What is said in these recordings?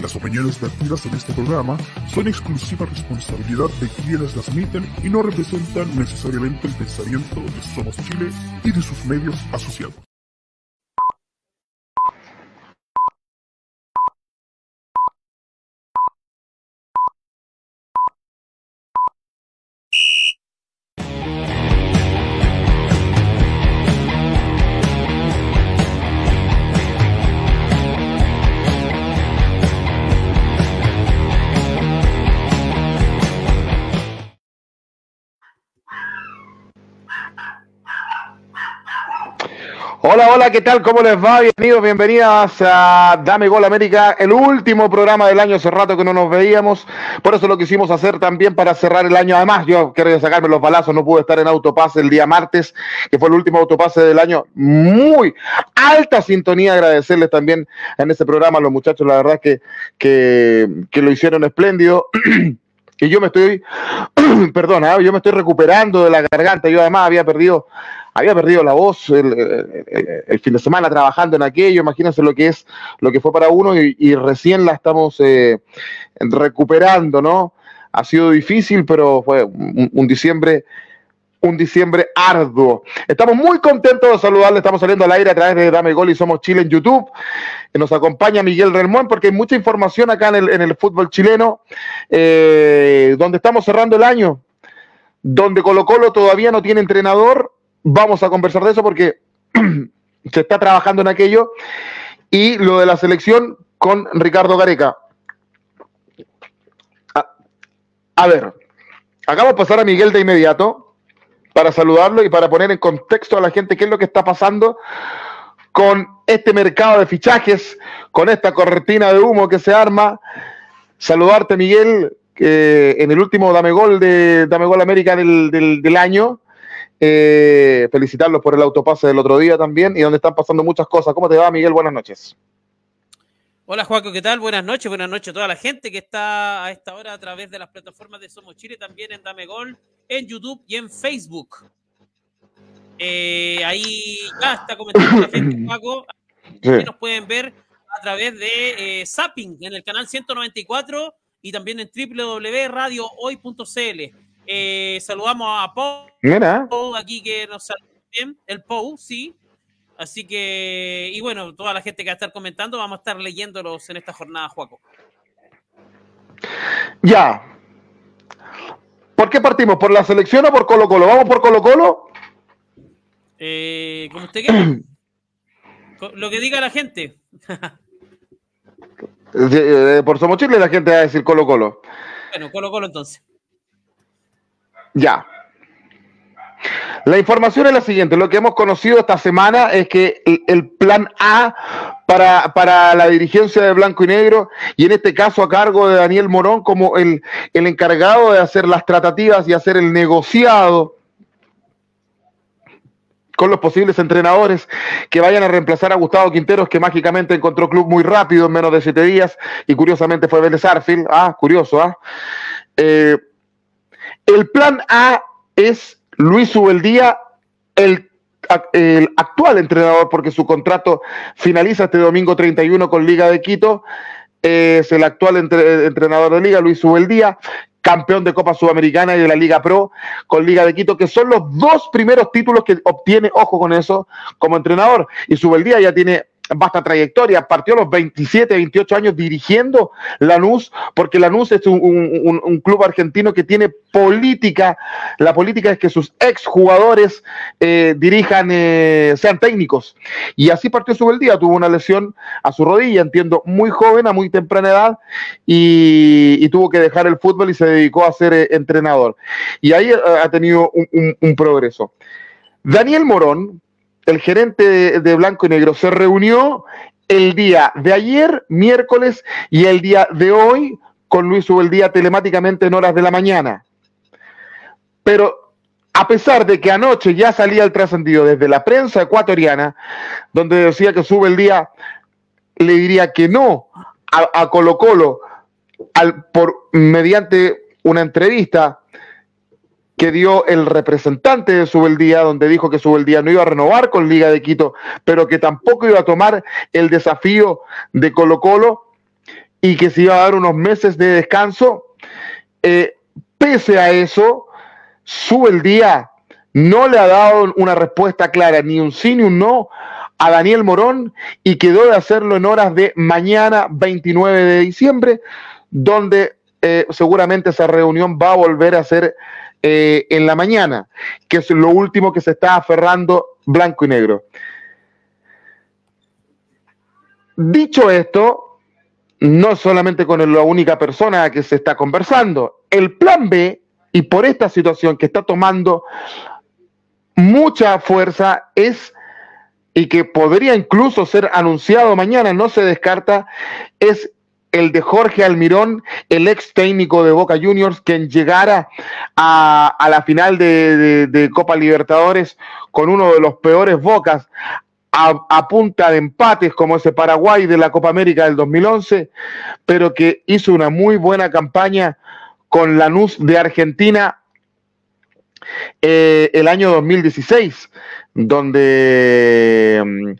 Las opiniones vertidas en este programa son exclusiva responsabilidad de quienes las emiten y no representan necesariamente el pensamiento de Somos Chile y de sus medios asociados. Hola, ¿qué tal? ¿Cómo les va? Bienvenidos, bienvenidas a Dame Gol América, el último programa del año, hace rato que no nos veíamos, por eso lo quisimos hacer también para cerrar el año. Además, yo quería sacarme los balazos, no pude estar en autopase el día martes, que fue el último autopase del año. Muy alta sintonía, agradecerles también en ese programa a los muchachos, la verdad que, que, lo hicieron espléndido. Y yo me estoy, perdona, yo me estoy recuperando de la garganta. Yo además había perdido había perdido la voz el, fin de semana trabajando en aquello, imagínense lo que es, lo que fue para uno y, recién la estamos eh, recuperando, ¿no? Ha sido difícil, pero fue un, diciembre un diciembre arduo. Estamos muy contentos de saludarle, estamos saliendo al aire a través de Dame Gol y Somos Chile en YouTube. Nos acompaña Miguel Relmón porque hay mucha información acá en el, fútbol chileno, eh, donde estamos cerrando el año, donde Colo Colo todavía no tiene entrenador, vamos a conversar de eso porque se está trabajando en aquello. Y lo de la selección con Ricardo Gareca. A, ver, hagamos pasar a Miguel de inmediato para saludarlo y para poner en contexto a la gente qué es lo que está pasando con este mercado de fichajes, con esta cortina de humo que se arma. Saludarte, Miguel, en el último Dame Gol de Dame Gol América del, del año. Eh, felicitarlos por el autopase del otro día también y donde están pasando muchas cosas. ¿Cómo te va, Miguel? Buenas noches. Hola, Juaco, ¿qué tal? Buenas noches, buenas noches a toda la gente que está a esta hora a través de las plataformas de Somos Chile, también en Dame Gol, en YouTube y en Facebook. Eh, ahí ya está comentando la gente, Juaco. Nos pueden ver a través de eh, Zapping en el canal 194 y también en www.radiohoy.cl. Eh, saludamos a Pau, aquí que nos saluda bien, el Pau, sí. Así que, y bueno, toda la gente que va a estar comentando, vamos a estar leyéndolos en esta jornada, Juaco. Ya. ¿Por qué partimos? ¿Por la selección o por Colo Colo? ¿Vamos por Colo Colo? Eh, como usted quiera. Lo que diga la gente. Eh, por Somos Chile la gente va a decir Colo Colo. Bueno, Colo Colo entonces. Ya. La información es la siguiente. Lo que hemos conocido esta semana es que el, plan A para, para, la dirigencia de Blanco y Negro, y en este caso a cargo de Daniel Morón como el, el encargado de hacer las tratativas y hacer el negociado con los posibles entrenadores que vayan a reemplazar a Gustavo Quinteros, que mágicamente encontró club muy rápido en menos de siete días, y curiosamente fue Vélez Arfield. Ah, curioso, ¿ah? Eh, el plan A es Luis Ubeldía, el, el actual entrenador, porque su contrato finaliza este domingo 31 con Liga de Quito. Es el actual entrenador de Liga, Luis Ubeldía, campeón de Copa Sudamericana y de la Liga Pro con Liga de Quito, que son los dos primeros títulos que obtiene, ojo con eso, como entrenador. Y Subeldía ya tiene vasta trayectoria, partió a los 27, 28 años dirigiendo Lanús, porque Lanús es un, club argentino que tiene política, la política es que sus exjugadores eh, dirijan, eh, sean técnicos, y así partió su día, tuvo una lesión a su rodilla, entiendo, muy joven, a muy temprana edad, y, tuvo que dejar el fútbol y se dedicó a ser eh, entrenador, y ahí ha tenido un progreso. Daniel Morón, el gerente de, Blanco y Negro se reunió el día de ayer, miércoles, y el día de hoy con Luis día telemáticamente en horas de la mañana. Pero a pesar de que anoche ya salía el trascendido desde la prensa ecuatoriana, donde decía que sube el día, le diría que no a, Colo Colo al, por, mediante una entrevista que dio el representante de Subeldía, donde dijo que Subeldía no iba a renovar con Liga de Quito, pero que tampoco iba a tomar el desafío de Colo Colo. y que se iba a dar unos meses de descanso. Eh, pese a eso, sube el día, no le ha dado una respuesta clara, ni un sí ni un no a Daniel Morón y quedó de hacerlo en horas de mañana 29 de diciembre, donde eh, seguramente esa reunión va a volver a ser eh, en la mañana, que es lo último que se está aferrando blanco y negro. Dicho esto, no solamente con la única persona que se está conversando, el plan B, y por esta situación que está tomando mucha fuerza, es, y que podría incluso ser anunciado mañana, no se descarta, es el de Jorge Almirón, el ex técnico de Boca Juniors, quien llegara a, la final de, Copa Libertadores con uno de los peores Bocas, a, punta de empates como ese Paraguay de la Copa América del 2011, pero que hizo una muy buena campaña con Lanús de Argentina eh, el año 2016, donde, mm,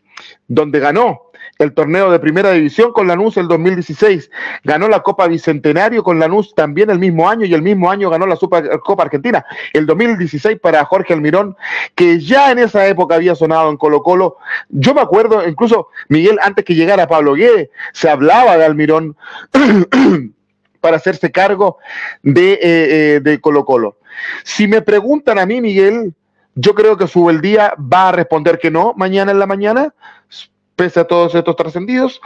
donde ganó el torneo de primera división con Lanús el 2016, ganó la Copa Bicentenario con Lanús también el mismo año y el mismo año ganó la Supercopa Argentina, el 2016 para Jorge Almirón, que ya en esa época había sonado en Colo Colo. Yo me acuerdo, incluso Miguel, antes que llegara Pablo Guede, se hablaba de Almirón para hacerse cargo de, eh, eh, de Colo Colo. Si me preguntan a mí, Miguel, yo creo que Subeldía va a responder que no mañana en la mañana, pese a todos estos trascendidos,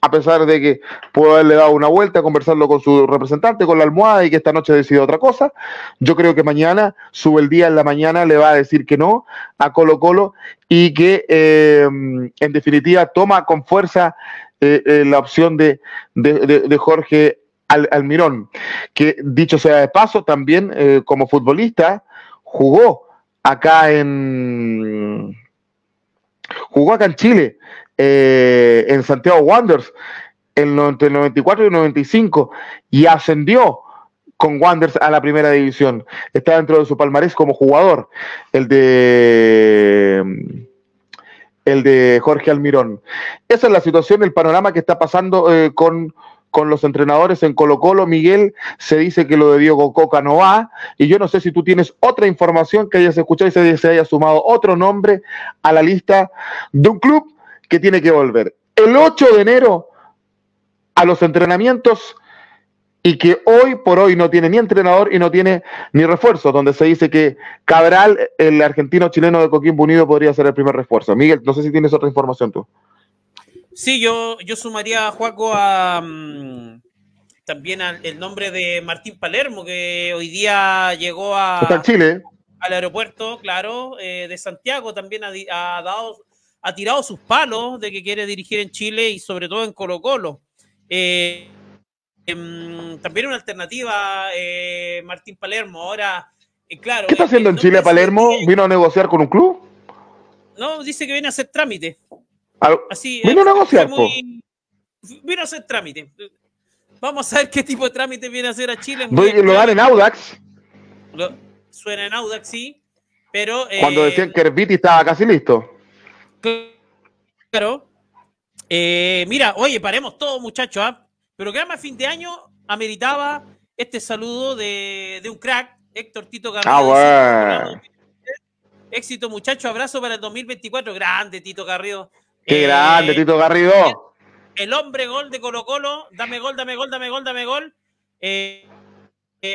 a pesar de que puedo haberle dado una vuelta, conversarlo con su representante, con la almohada y que esta noche decide otra cosa, yo creo que mañana, sube el día en la mañana, le va a decir que no a Colo Colo y que eh, en definitiva toma con fuerza eh, eh, la opción de, de, Jorge Almirón, que dicho sea de paso, también como futbolista jugó acá en... Jugó acá en Chile, eh, en Santiago Wanderers entre el 94 y el 95 y ascendió con Wanderers a la primera división. Está dentro de su palmarés como jugador, el de el de Jorge Almirón. Esa es la situación, el panorama que está pasando eh, con, con los entrenadores en Colo Colo. Miguel se dice que lo de Diego Coca no va. Y yo no sé si tú tienes otra información que hayas escuchado y se, se haya sumado otro nombre a la lista de un club que tiene que volver el 8 de enero a los entrenamientos y que hoy por hoy no tiene ni entrenador y no tiene ni refuerzo, donde se dice que Cabral, el argentino chileno de Coquimbo Unido, podría ser el primer refuerzo. Miguel, no sé si tienes otra información tú. Sí, yo, yo sumaría a Juaco a, mm, también al, el nombre de Martín Palermo, que hoy día llegó a, Chile. al aeropuerto, claro, eh, de Santiago, también ha dado ha tirado sus palos de que quiere dirigir en Chile y sobre todo en Colo Colo. Eh, em, también una alternativa, eh, Martín Palermo. Ahora, eh, claro. ¿Qué está haciendo en Chile Palermo? ¿Vino a negociar con un club? No, dice que viene a hacer trámite. Así, ¿Vino a negociar? vino a hacer trámite. Vamos a ver qué tipo de trámite viene a hacer a Chile. lo dan en Audax. suena en Audax, sí. Pero, Cuando decían que Herbiti estaba casi listo. Claro. Eh, mira, oye, paremos todo, muchachos. ¿ah? Pero que más fin de año ameritaba este saludo de, un crack, Héctor Tito Garrido. Ah, bueno. Éxito, muchachos. Abrazo para el 2024. Grande, Tito Garrido. Qué grande, eh, Tito Garrido. El, hombre gol de Colo Colo. Dame gol, dame gol, dame gol, dame gol. Eh,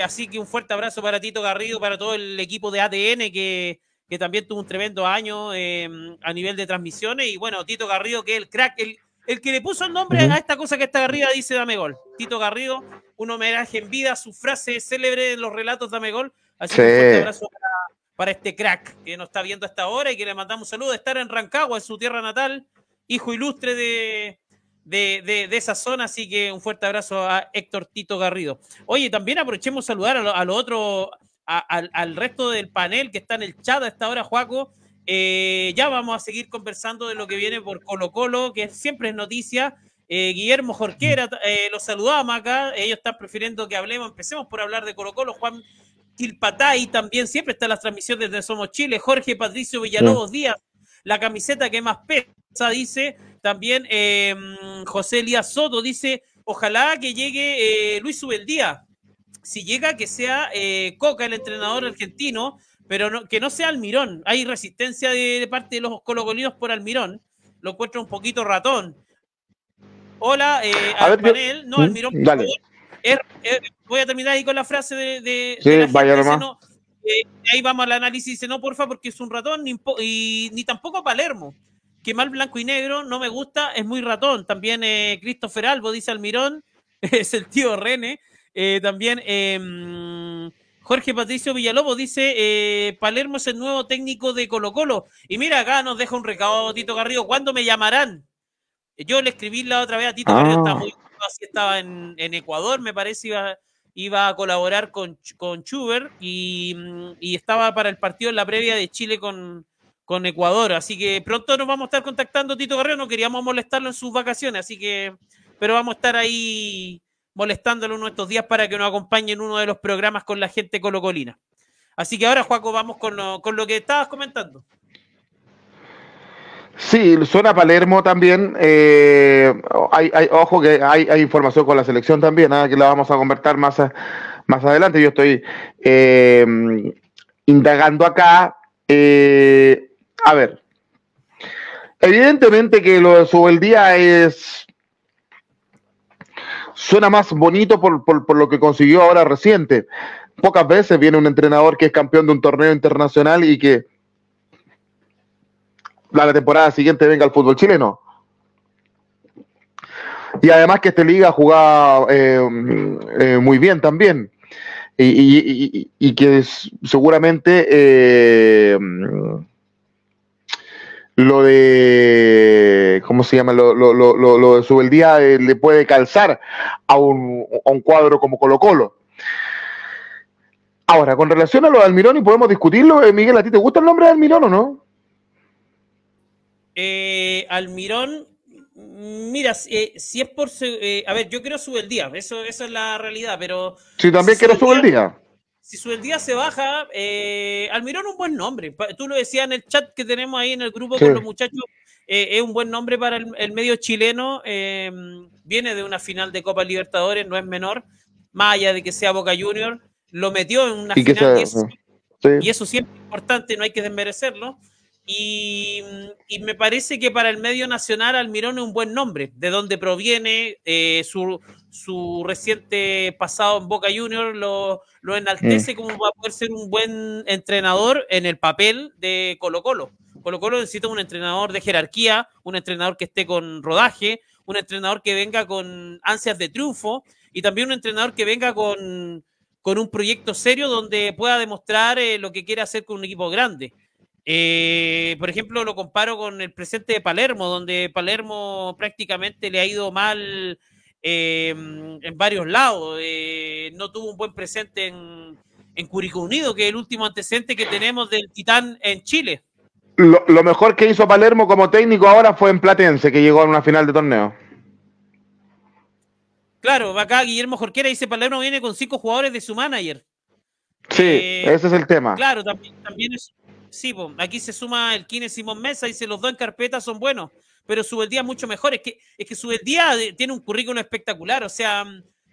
así que un fuerte abrazo para Tito Garrido, para todo el equipo de ATN que que también tuvo un tremendo año em, a nivel de transmisiones. Y bueno, Tito Garrido, que es el crack, el, el que le puso el nombre a esta cosa que está arriba, dice Dame Gol. Tito Garrido, un homenaje en vida a su frase célebre en los relatos Dame Gol. Así que un fuerte abrazo para, este crack que nos está viendo hasta ahora y que le mandamos un saludo de estar en Rancagua, en su tierra natal, hijo ilustre de, de, esa zona. Así que un fuerte abrazo a Héctor Tito Garrido. Oye, también aprovechemos saludar a los lo al, resto del panel que está en el chat a esta hora, Juaco. Eh, ya vamos a seguir conversando de lo que viene por Colo Colo, que siempre es noticia. Eh, Guillermo Jorquera, eh, los saludamos acá. Ellos están prefiriendo que hablemos. Empecemos por hablar de Colo Colo. Juan Tilpatay también siempre está en las transmisiones de Somos Chile. Jorge Patricio Villalobos Díaz, la camiseta que más pesa, dice. También José Elías Soto dice: ojalá que llegue eh, Luis Subeldía. Si llega, que sea eh, Coca, el entrenador argentino, pero que no sea Almirón. Hay resistencia de, parte de los colocolinos por Almirón. Lo encuentro un poquito ratón. Hola, eh, al panel. no, Almirón, por voy a terminar ahí con la frase de. sí, vaya ahí vamos al análisis. Dice, no, porfa, porque es un ratón, ni, y, ni tampoco Palermo. Que mal blanco y negro, no me gusta, es muy ratón. También eh, Christopher Albo, dice Almirón, es el tío René. Eh, también em, Jorge Patricio Villalobos dice, eh, Palermo es el nuevo técnico de Colo Colo. Y mira, acá nos deja un recado Tito Garrido, ¿cuándo me llamarán? Yo le escribí la otra vez a Tito Garrido, estaba ah. muy estaba en, en Ecuador, me parece, iba, iba a colaborar con, con Chuber y, estaba para el partido en la previa de Chile con, con Ecuador. Así que pronto nos vamos a estar contactando, Tito Guerrero. No queríamos molestarlo en sus vacaciones, así que, pero vamos a estar ahí molestándolo uno de estos días para que nos acompañe en uno de los programas con la gente colocolina. Así que ahora, Juaco, vamos con lo, con lo que estabas comentando. Sí, suena Palermo también. Eh, hay, ojo que hay, información con la selección también, ¿ah? que la vamos a convertir más, más adelante. Yo estoy eh, indagando acá. Eh, a ver, evidentemente que lo de día es suena más bonito por, por, lo que consiguió ahora reciente. Pocas veces viene un entrenador que es campeón de un torneo internacional y que la temporada siguiente venga al fútbol chileno. Y además que esta liga jugaba eh, eh, muy bien también. Y, que seguramente eh, lo de, ¿cómo se llama? Lo, lo, lo, lo de Subeldía le puede calzar a un, a un cuadro como Colo Colo. Ahora, con relación a lo de Almirón, y podemos discutirlo, Miguel, ¿a ti te gusta el nombre de Almirón o no? Eh, Almirón, mira, eh, si es por. Eh, a ver, yo quiero subir el día, eso, eso es la realidad, pero. Sí, también quiero subir el día. Si sube el día se baja, eh, Almirón es un buen nombre. Tú lo decías en el chat que tenemos ahí en el grupo con los muchachos. es un buen nombre para el, medio chileno. viene de una final de Copa Libertadores, no es menor. Más allá de que sea Boca Junior, lo metió en una final. y, eso, y eso siempre es importante, no hay que desmerecerlo. Y, me parece que para el medio nacional Almirón es un buen nombre, de donde proviene eh, su, su, reciente pasado en Boca Junior, lo, lo enaltece mm. como va a poder ser un buen entrenador en el papel de Colo Colo. Colo Colo necesita un entrenador de jerarquía, un entrenador que esté con rodaje, un entrenador que venga con ansias de triunfo y también un entrenador que venga con, con un proyecto serio donde pueda demostrar eh, lo que quiere hacer con un equipo grande. Eh, por ejemplo, lo comparo con el presente de Palermo, donde Palermo prácticamente le ha ido mal eh, en varios lados. Eh, no tuvo un buen presente en, en Curicó Unido, que es el último antecedente que tenemos del Titán en Chile. Lo, lo, mejor que hizo Palermo como técnico ahora fue en Platense, que llegó a una final de torneo. Claro, acá Guillermo Jorquera dice Palermo viene con cinco jugadores de su manager. Sí, ese es el tema. Claro, también, también es, Sí, aquí se suma el Kine Simón Mesa, y dice los dos en carpeta son buenos, pero Subeldía es mucho mejor. Es que, es que Subeldía tiene un currículum espectacular, o sea,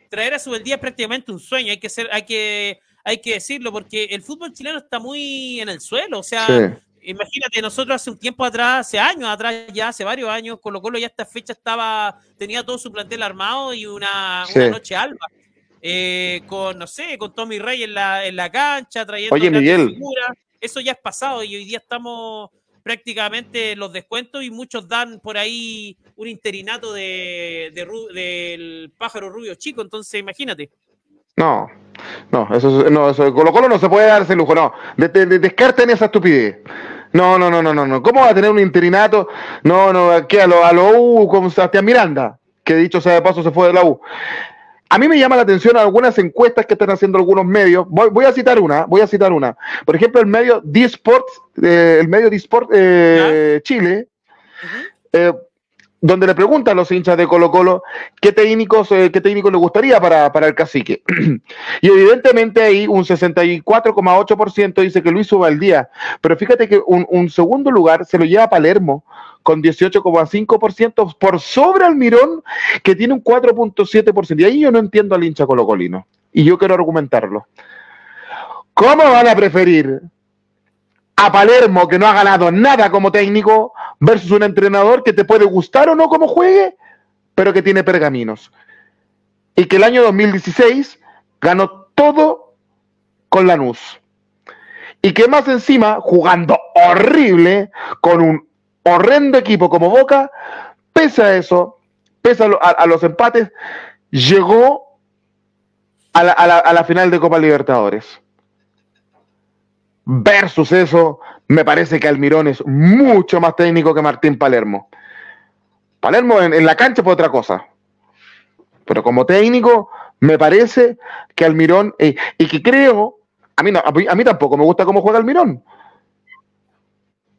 traer a Subeldía es prácticamente un sueño, hay que ser, hay que, hay que decirlo, porque el fútbol chileno está muy en el suelo, o sea, imagínate, nosotros hace un tiempo atrás, hace años atrás, ya hace varios años, Colo Colo ya esta fecha estaba, tenía todo su plantel armado y una, noche alba. Eh, con, no sé, con Tommy Rey en la, en la cancha, trayendo Oye, Miguel, eso ya es pasado y hoy día estamos prácticamente en los descuentos y muchos dan por ahí un interinato de, del pájaro rubio chico, entonces imagínate. No, no, eso, no, eso Colo Colo no se puede dar ese lujo, no, descarten esa estupidez. No, no, no, no, no, no. ¿Cómo va a tener un interinato? No, no, ¿qué? A lo, a lo U con Sebastián Miranda, que dicho sea de paso se fue de la U. A mí me llama la atención algunas encuestas que están haciendo algunos medios. Voy, a citar una, voy a citar una. Por ejemplo, el medio D-Sport, eh, el medio D-Sport eh, Chile, eh, donde le preguntan a los hinchas de Colo Colo qué técnicos, qué técnico le gustaría para, el cacique. y evidentemente ahí un 64,8% dice que Luis día. Pero fíjate que un, un segundo lugar se lo lleva a Palermo con 18,5% por sobre Almirón, que tiene un 4,7%. Y ahí yo no entiendo al hincha colocolino. Y yo quiero argumentarlo. ¿Cómo van a preferir a Palermo, que no ha ganado nada como técnico, versus un entrenador que te puede gustar o no como juegue, pero que tiene pergaminos? Y que el año 2016 ganó todo con Lanús. Y que más encima, jugando horrible, con un horrendo equipo como Boca, pese a eso, pese a, los empates, llegó a la, final de Copa Libertadores. Versus eso, me parece que Almirón es mucho más técnico que Martín Palermo. Palermo en, la cancha fue otra cosa. Pero como técnico, me parece que Almirón, eh, y que creo a mí, a mí tampoco me gusta cómo juega el Mirón.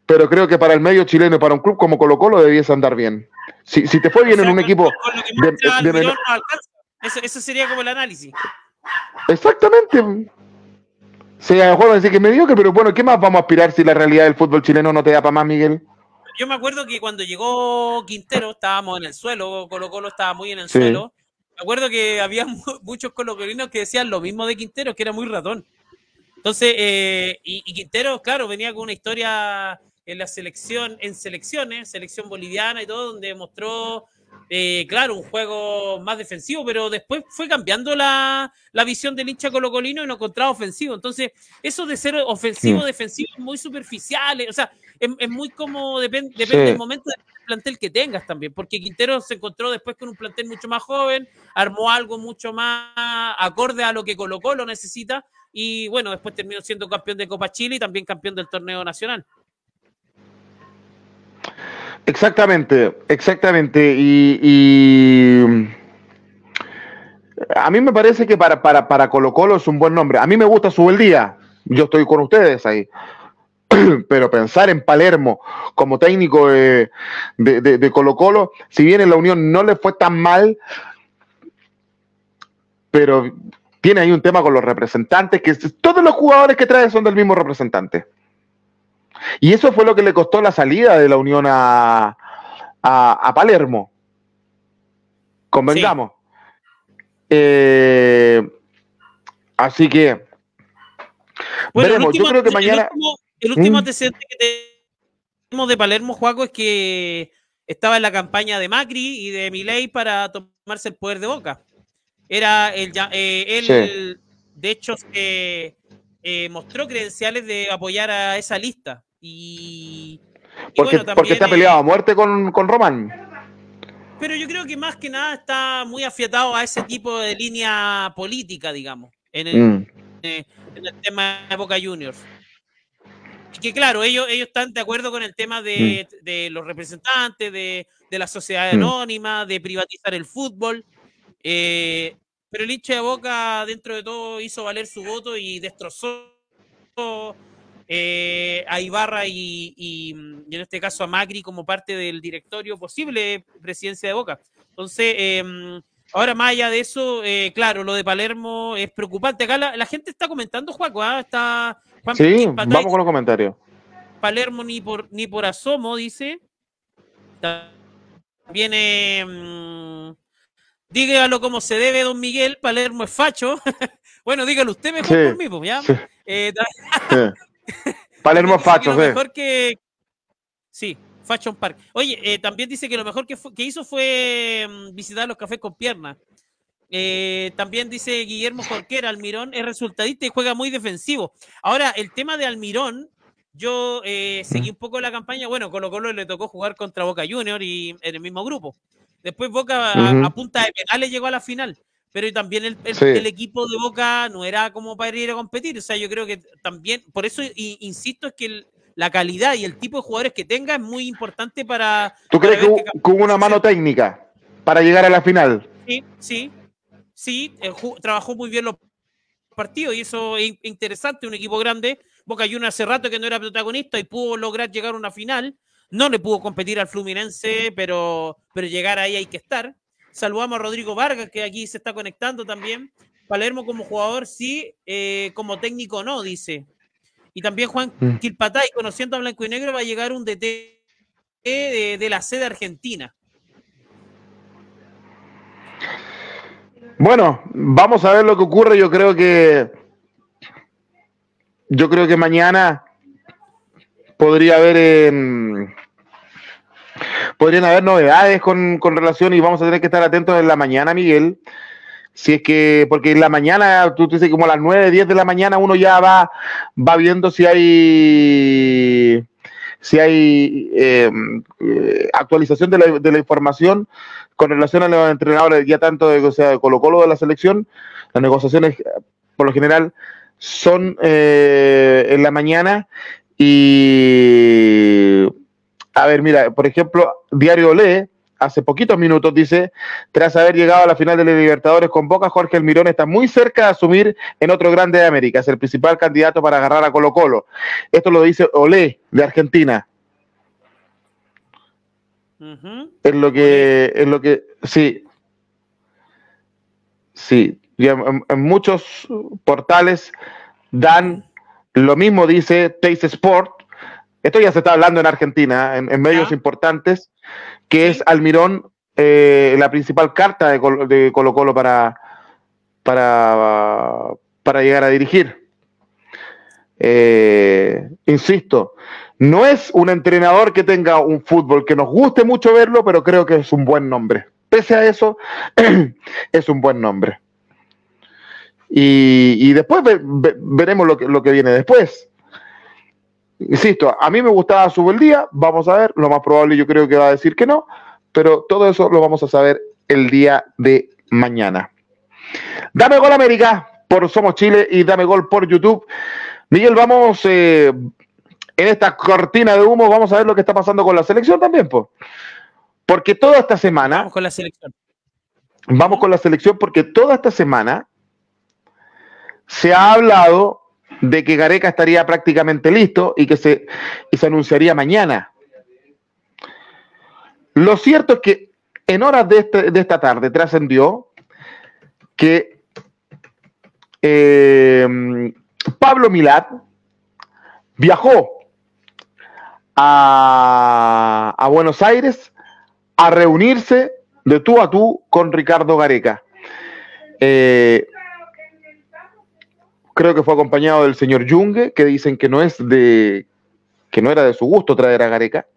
Pero creo que para el medio chileno y para un club como Colo Colo debiese andar bien. Si, te fue bien en un equipo... eso, sería como el análisis. Exactamente. Se a lo mejor decir que mediocre, pero bueno, ¿qué más vamos a aspirar si la realidad del fútbol chileno no te da para más, Miguel? Yo me acuerdo que cuando llegó Quintero estábamos en el suelo, Colo Colo estaba muy en el suelo. Me acuerdo que había muchos colocolinos que decían lo mismo de Quintero, que era muy ratón. Entonces, eh, y, Quintero, claro, venía con una historia en la selección, en selecciones, selección boliviana y todo, donde mostró, eh, claro, un juego más defensivo, pero después fue cambiando la, visión del hincha colocolino y no encontraba ofensivo. Entonces, eso de ser ofensivo, defensivo, es muy superficial, o sea, es, muy como, depende del momento del plantel que tengas también, porque Quintero se encontró después con un plantel mucho más joven, armó algo mucho más acorde a lo que Colo Colo necesita, y bueno, después terminó siendo campeón de Copa Chile y también campeón del torneo nacional. Exactamente, exactamente. Y, a mí me parece que para, para, para, Colo Colo es un buen nombre. A mí me gusta su día. Yo estoy con ustedes ahí. Pero pensar en Palermo como técnico de, de, de Colo Colo, si bien en la Unión no le fue tan mal, pero tiene ahí un tema con los representantes, que todos los jugadores que trae son del mismo representante. Y eso fue lo que le costó la salida de la Unión a, Palermo. Convengamos. Eh, así que veremos. Yo creo que mañana. El último, ¿Mm? antecedente que tenemos de Palermo, Juaco, es que estaba en la campaña de Macri y de Milei para tomarse el poder de boca. Era el, eh, él, de hecho, eh, mostró credenciales de apoyar a esa lista. Y, porque, porque está peleado a muerte con, con Román. Pero yo creo que más que nada está muy afiatado a ese tipo de línea política, digamos, en el, mm. eh, en el tema de Boca Juniors. Y que claro, ellos, ellos están de acuerdo con el tema de, mm. de los representantes, de, de la sociedad mm. anónima, de privatizar el fútbol. Eh, pero el hincha de Boca, dentro de todo, hizo valer su voto y destrozó eh, a Ibarra y, en este caso a Macri como parte del directorio posible presidencia de Boca. Entonces, em, ahora más allá de eso, eh, claro, lo de Palermo es preocupante. Acá la, gente está comentando, Juaco, ¿ah? está Sí, vamos con los comentarios. Palermo ni por, ni por asomo, dice. Viene... Em, dígalo como se debe, don Miguel, Palermo es facho. bueno, dígalo usted mejor por mí, pues, ¿ya? Eh, Palermo es facho, sí. Mejor que... Sí, Fashion Park. Oye, eh, también dice que lo mejor que, hizo fue mm, visitar los cafés con piernas. Eh, también dice Guillermo Jorquera, Almirón es resultadista y juega muy defensivo. Ahora, el tema de Almirón, yo seguí un poco la campaña. Bueno, Colo Colo le tocó jugar contra Boca Junior y en el mismo grupo. Después Boca a, punta de penales llegó a la final, pero también el, equipo de Boca no era como para ir a competir. O sea, yo creo que también, por eso insisto, es que la calidad y el tipo de jugadores que tenga es muy importante para... ¿Tú crees que, hubo una mano técnica para llegar a la final? Sí, sí, sí, eh, trabajó muy bien los partidos y eso es interesante, un equipo grande. Boca Juniors hace rato que no era protagonista y pudo lograr llegar a una final no le pudo competir al Fluminense, pero, pero llegar ahí hay que estar. Saludamos a Rodrigo Vargas, que aquí se está conectando también. Palermo como jugador sí, eh, como técnico no, dice. Y también Juan mm. Quilpatay, conociendo a Blanco y Negro, va a llegar un DT de, de la sede argentina. Bueno, vamos a ver lo que ocurre. Yo creo que yo creo que mañana podría haber eh, podrían haber novedades con, con, relación y vamos a tener que estar atentos en la mañana, Miguel. Si es que, porque en la mañana, tú dices como a las 9, 10 de la mañana uno ya va, va viendo si hay si hay eh, eh, actualización de la, de la, información con relación a los entrenadores, ya tanto de, o sea, de Colo Colo de la selección, las negociaciones por lo general son eh, en la mañana y a ver, mira, por ejemplo, Diario Lee hace poquitos minutos dice, tras haber llegado a la final de la Libertadores con Boca, Jorge Almirón está muy cerca de asumir en otro grande de América, es el principal candidato para agarrar a Colo Colo. Esto lo dice Olé de Argentina. Uh -huh. Es lo que, es lo que, sí, sí, en, en, muchos portales dan lo mismo, dice Taste Sport. Esto ya se está hablando en Argentina, en, en medios ¿Ya? importantes, que es Almirón eh, la principal carta de, Colo, de Colo Colo para, para, para llegar a dirigir. Eh, insisto, no es un entrenador que tenga un fútbol que nos guste mucho verlo, pero creo que es un buen nombre. Pese a eso, es un buen nombre. Y, y después ve, ve, veremos lo que, lo que viene después. Insisto, a mí me gustaba su el día, vamos a ver, lo más probable yo creo que va a decir que no, pero todo eso lo vamos a saber el día de mañana. Dame gol América por Somos Chile y dame gol por YouTube. Miguel, vamos eh, en esta cortina de humo, vamos a ver lo que está pasando con la selección también, pues. Porque toda esta semana. Vamos con la selección. Vamos con la selección porque toda esta semana se ha hablado de que Gareca estaría prácticamente listo y que se, y se anunciaría mañana. Lo cierto es que en horas de, este, de esta tarde trascendió que eh, Pablo Milat viajó a, a, Buenos Aires a reunirse de tú a tú con Ricardo Gareca. Eh, creo que fue acompañado del señor Junge, que dicen que no es de que no era de su gusto traer a Gareca.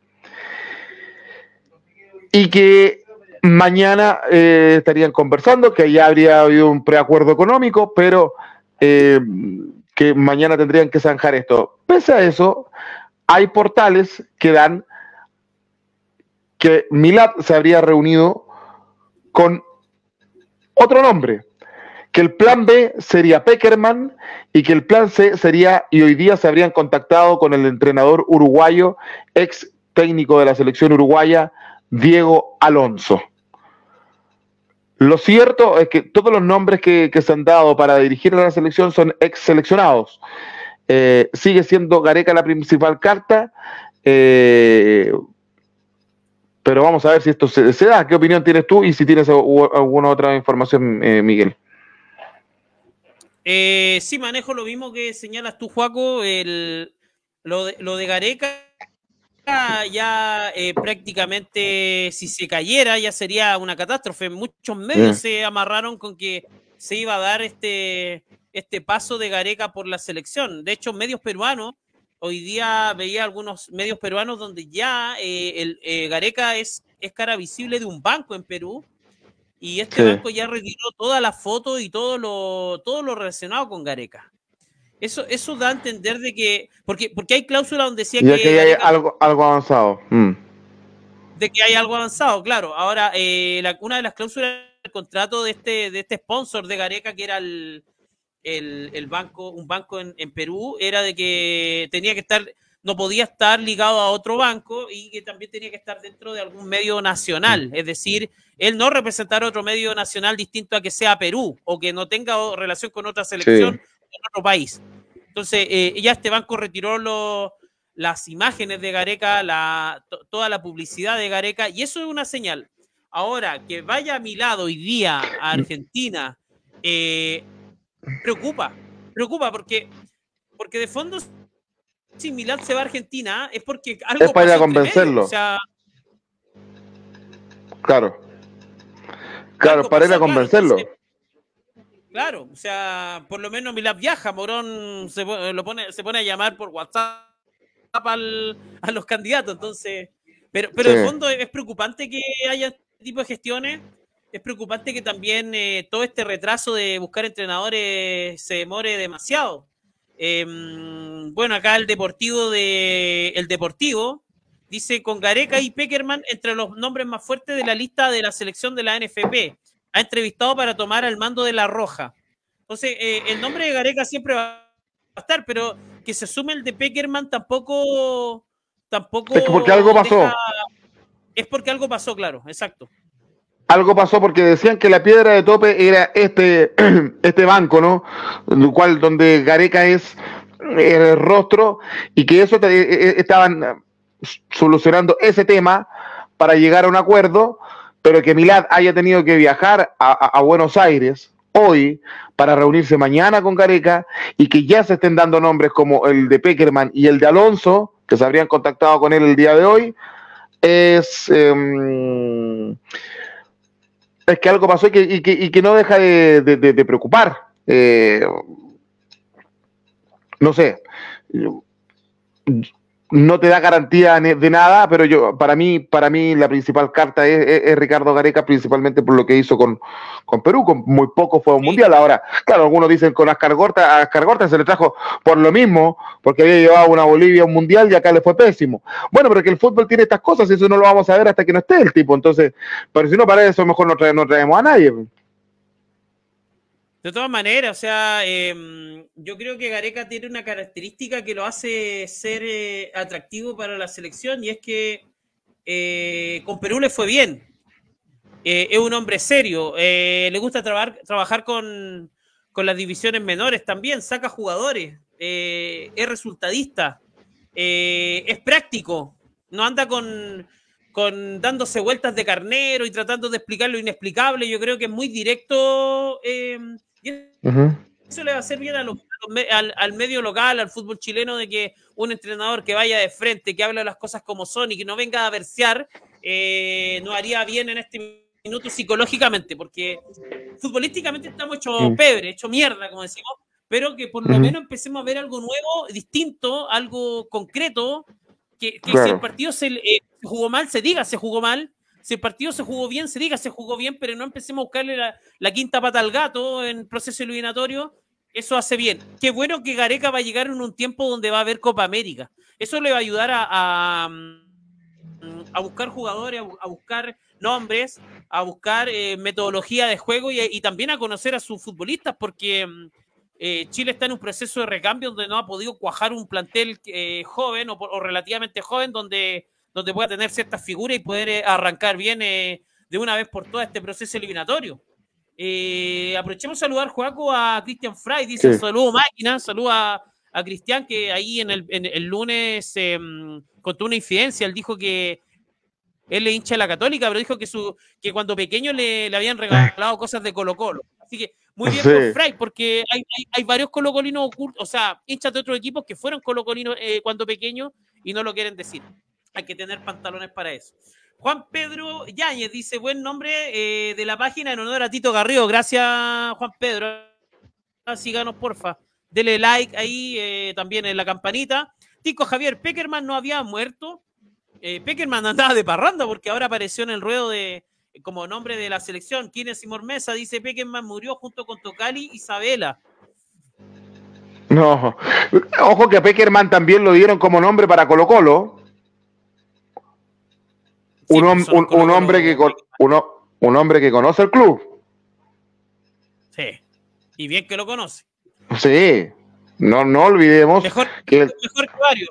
Y que mañana eh, estarían conversando, que ya habría habido un preacuerdo económico, pero eh, que mañana tendrían que zanjar esto. Pese a eso, hay portales que dan que Milat se habría reunido con otro nombre, que el plan B sería Peckerman y que el plan C sería, y hoy día se habrían contactado con el entrenador uruguayo, ex técnico de la selección uruguaya, Diego Alonso. Lo cierto es que todos los nombres que, se han dado para dirigir a la selección son ex seleccionados. Eh, sigue siendo Gareca la principal carta, eh, pero vamos a ver si esto se, se, da. ¿Qué opinión tienes tú y si tienes alguna otra información, eh, Miguel? Eh, sí, manejo lo mismo que señalas tú, Juaco. El, lo, de, lo de Gareca ya eh, prácticamente si se cayera ya sería una catástrofe. Muchos medios se amarraron con que se iba a dar este, este paso de Gareca por la selección. De hecho, medios peruanos, hoy día veía algunos medios peruanos donde ya eh, el, eh, Gareca es, es cara visible de un banco en Perú y este sí. banco ya retiró todas las fotos y todo lo, todo lo relacionado con Gareca. Eso, eso da a entender de que, porque, porque hay cláusulas donde decía que, que hay algo, algo avanzado. Mm. De que hay algo avanzado, claro. Ahora, eh, la, una de las cláusulas del contrato de este, de este sponsor de Gareca, que era el, el, el banco, un banco en, en, Perú, era de que tenía que estar, no podía estar ligado a otro banco y que también tenía que estar dentro de algún medio nacional. Es decir, él no representar otro medio nacional distinto a que sea Perú o que no tenga relación con otra selección. Sí en otro país. Entonces, eh, ya este banco retiró lo, las imágenes de Gareca, la, to, toda la publicidad de Gareca, y eso es una señal. Ahora, que vaya a mi lado hoy día a Argentina, eh, preocupa, preocupa porque, porque de fondo, si Milán se va a Argentina, es porque algo es para ir a convencerlo. O sea, Claro. Claro, para ir a convencerlo. claro, o sea, por lo menos Milad viaja, Morón se, lo pone, se pone a llamar por WhatsApp a los candidatos, entonces. Pero, pero en fondo es preocupante que haya este tipo de gestiones. Es preocupante que también eh, todo este retraso de buscar entrenadores se demore demasiado. Em, bueno, acá el Deportivo de el Deportivo dice con Gareca y Peckerman entre los nombres más fuertes de la lista de la selección de la NFP. Ha entrevistado para tomar al mando de la Roja. Entonces, eh, el nombre de Gareca siempre va a estar, pero que se sume el de Peckerman tampoco. tampoco es porque algo pasó. es porque algo pasó, claro, exacto. Algo pasó porque decían que la piedra de tope era este, este banco, ¿no? Cual donde Gareca es el rostro y que eso e, e, estaban solucionando ese tema para llegar a un acuerdo, pero que Milad haya tenido que viajar a, Buenos Aires hoy para reunirse mañana con Gareca y que ya se estén dando nombres como el de Peckerman y el de Alonso, que se habrían contactado con él el día de hoy, es, em, es que algo pasó y que, no deja de, preocupar. Eh, no sé no te da garantía de nada, pero yo para mí para mí la principal carta es, Ricardo Gareca, principalmente por lo que hizo con, con, Perú, con muy poco fue un mundial. Ahora, claro, algunos dicen con Ascar Gorta, Ascar Gorta se le trajo por lo mismo, porque había llevado una Bolivia a un mundial y acá le fue pésimo. Bueno, pero que el fútbol tiene estas cosas y eso no lo vamos a ver hasta que no esté el tipo. Entonces, pero si no, para eso mejor no, no traemos a nadie. De todas maneras, o sea, em, yo creo que Gareca tiene una característica que lo hace ser eh, atractivo para la selección y es que eh, con Perú le fue bien. Eh, es un hombre serio, le gusta trabajar con, con, las divisiones menores también, saca jugadores, es resultadista, es práctico, no anda con, con dándose vueltas de carnero y tratando de explicar lo inexplicable. Yo creo que es muy directo em, eso le va a hacer bien al, medio local, al fútbol chileno, de que un entrenador que vaya de frente, que hable las cosas como son y que no venga a versear, eh, no haría bien en este minuto psicológicamente, porque futbolísticamente estamos hechos pebre, hecho mierda, como decimos, pero que por lo menos empecemos a ver algo nuevo, distinto, algo concreto, que, si el partido se, eh, jugó mal, se diga se jugó mal, si el partido se jugó bien, se diga se jugó bien, pero no empecemos a buscarle la, quinta pata al gato en proceso eliminatorio. Eso hace bien. Qué bueno que Gareca va a llegar en un tiempo donde va a haber Copa América. Eso le va a ayudar a, a, buscar jugadores, a, buscar nombres, a buscar eh, metodología de juego y, también a conocer a sus futbolistas, porque eh, Chile está en un proceso de recambio donde no ha podido cuajar un plantel eh, joven o, relativamente joven, donde donde pueda tener ciertas figuras y poder eh, arrancar bien eh, de una vez por todas este proceso eliminatorio. Eh, aprovechemos a saludar, Joaco, a Cristian Fry. Dice: Saludo máquina, saludo a, Cristian, que ahí en el, el lunes em, contó una infidencia. Él dijo que él le hincha a la Católica, pero dijo que, su, que cuando pequeño le, le habían regalado cosas de Colo-Colo. Así que muy bien por Fry, porque hay, hay, varios colocolinos ocultos, o sea, hinchas de otros equipos que fueron colocolinos cuando pequeños y no lo quieren decir hay que tener pantalones para eso. Juan Pedro Yáñez dice, buen nombre eh, de la página en honor a Tito Garrido. Gracias, Juan Pedro. Síganos, porfa. Dele like ahí eh, también en la campanita. Tico Javier, Peckerman no había muerto. Eh, Peckerman andaba de parranda porque ahora apareció en el ruedo de como nombre de la selección. ¿Quién es Simón Mesa? Dice Peckerman murió junto con Tocali y Isabela. No, ojo que a Peckerman también lo dieron como nombre para Colo Colo un, un, hombre que uno, un hombre que conoce el club. Sí. Y bien que lo conoce. Sí. No, no olvidemos mejor, que mejor que varios.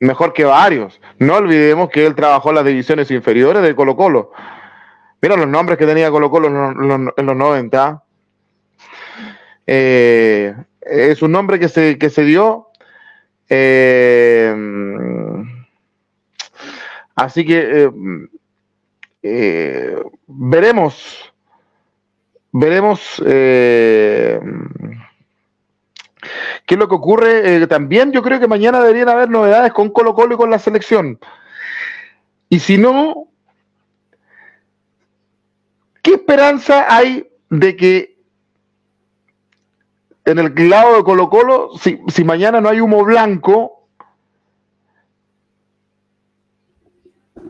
Mejor que varios. No olvidemos que él trabajó en las divisiones inferiores de Colo Colo. Mira los nombres que tenía Colo Colo en los, 90. Eh, es un nombre que se, que se dio eh, Así que eh, eh, veremos, veremos eh, qué es lo que ocurre. también yo creo que mañana deberían haber novedades con Colo Colo y con la selección. Y si no, ¿qué esperanza hay de que en el lado de Colo Colo, si, si mañana no hay humo blanco,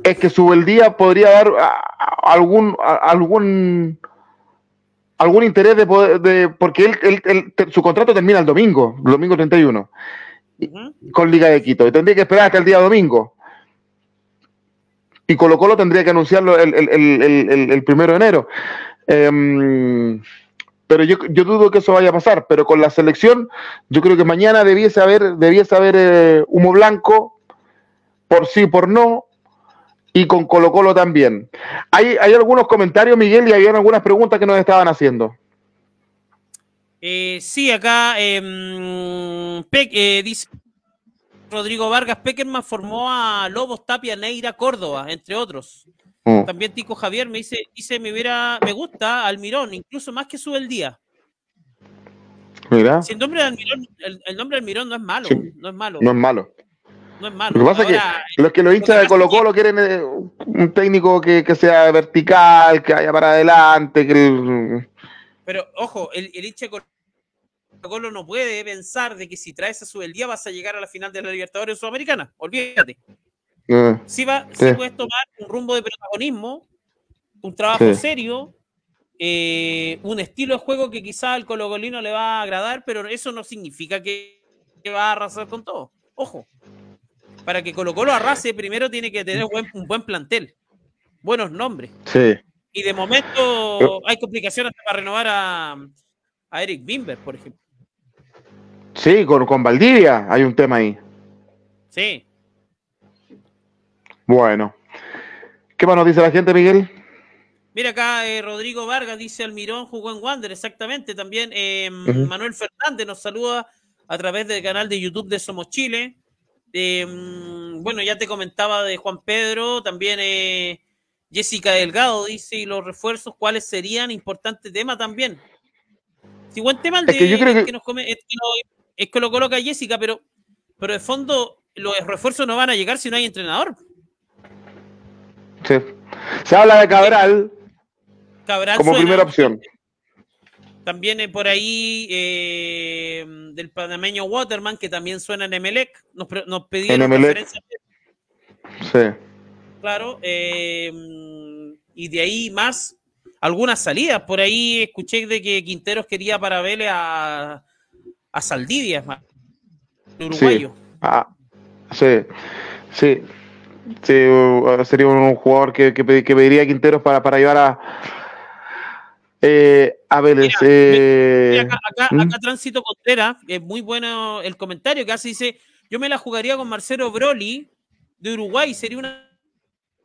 es que su día podría dar algún algún algún interés de, poder, de porque él, él, su contrato termina el domingo, el domingo 31, con Liga de Quito, y tendría que esperar hasta el día domingo. Y Colo Colo tendría que anunciarlo el, el, el primero de enero. Eh, pero yo, yo, dudo que eso vaya a pasar. Pero con la selección, yo creo que mañana debiese haber, debiese haber eh, humo blanco, por sí, por no, y con Colo Colo también. Hay, hay algunos comentarios, Miguel, y había algunas preguntas que nos estaban haciendo. Eh, sí, acá em, eh, dice Rodrigo Vargas, Peckerman formó a Lobos Tapia, Neira, Córdoba, entre otros. Mm. También Tico Javier me dice, dice me hubiera, me gusta Almirón, incluso más que sube el día. Mira. Si el nombre de Almirón, el, nombre de Almirón no es malo, no es malo. No es malo. No es malo. Lo que pasa es que los que lo hinchas de Colo Colo quieren eh, un técnico que, que, sea vertical, que vaya para adelante. Que Pero ojo, el, el hincha de Colo Colo no puede pensar de que si traes a su el día vas a llegar a la final de la Libertadores Sudamericana. Olvídate. Uh, sí, va, sí. sí, puedes tomar un rumbo de protagonismo, un trabajo sí. serio, eh, un estilo de juego que quizá al colocolino le va a agradar, pero eso no significa que, que va a arrasar con todo. Ojo, para que Colo Colo arrase, primero tiene que tener buen, un buen plantel, buenos nombres. Sí. Y de momento hay complicaciones para renovar a, a Eric Bimber, por ejemplo. Sí, con, con Valdivia hay un tema ahí. Sí. Bueno. ¿Qué más nos dice la gente, Miguel? Mira acá, eh, Rodrigo Vargas dice Almirón jugó en Wander, exactamente. También eh, uh -huh. Manuel Fernández nos saluda a través del canal de YouTube de Somos Chile. Eh, bueno, ya te comentaba de Juan Pedro, también eh, Jessica Delgado dice, y los refuerzos, ¿cuáles serían? Importante tema también. Sí, buen tema el de, es que yo creo que... que nos come, es, que lo, es que lo coloca Jessica, pero, pero de fondo los refuerzos no van a llegar si no hay entrenador. Sí. Se habla de Cabral, Cabral como suena, primera opción. También por ahí eh, del panameño Waterman, que también suena en Emelec. Nos, nos pidieron en Emelec. Sí. Claro. Eh, y de ahí más algunas salidas. Por ahí escuché de que Quinteros quería para Vélez a, a Saldivia, uruguayo. Sí. Ah, sí. Sí. Sí, sería un jugador que, que, que pediría Quinteros para, para llevar a, eh, a Vélez. Mira, eh, mira, acá, acá, acá, Tránsito Contreras, es muy bueno el comentario que hace, dice, yo me la jugaría con Marcelo Broly de Uruguay, sería una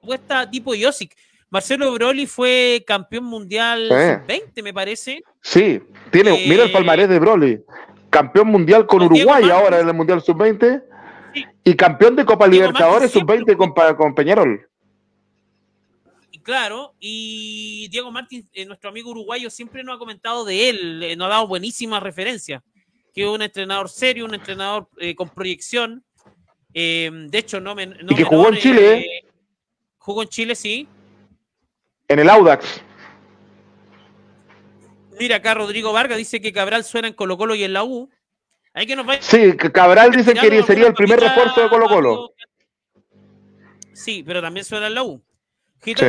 apuesta tipo Josic. Marcelo Broly fue campeón mundial Sí. 20, me parece. sí, tiene, Eh, mira el palmarés de Broly. Campeón mundial con Uruguay ahora en el Mundial Sub-20 Sí. y campeón de Copa Diego Libertadores Martins siempre Sub-20 con, con Peñarol. Claro, y Diego Martín, eh, nuestro amigo uruguayo, siempre nos ha comentado de él, eh, nos ha dado buenísimas referencias, que es un entrenador serio, un entrenador eh, con proyección. De hecho, no, no Y que jugó en Chile, eh, jugó en Chile, sí. En el Audax. Mira acá Rodrigo Vargas dice que Cabral suena en Colo Colo y en la U. Hay que nos vaya Sí, Cabral dice que sería el primer refuerzo de Colo Colo. Sí, pero también suena en la U.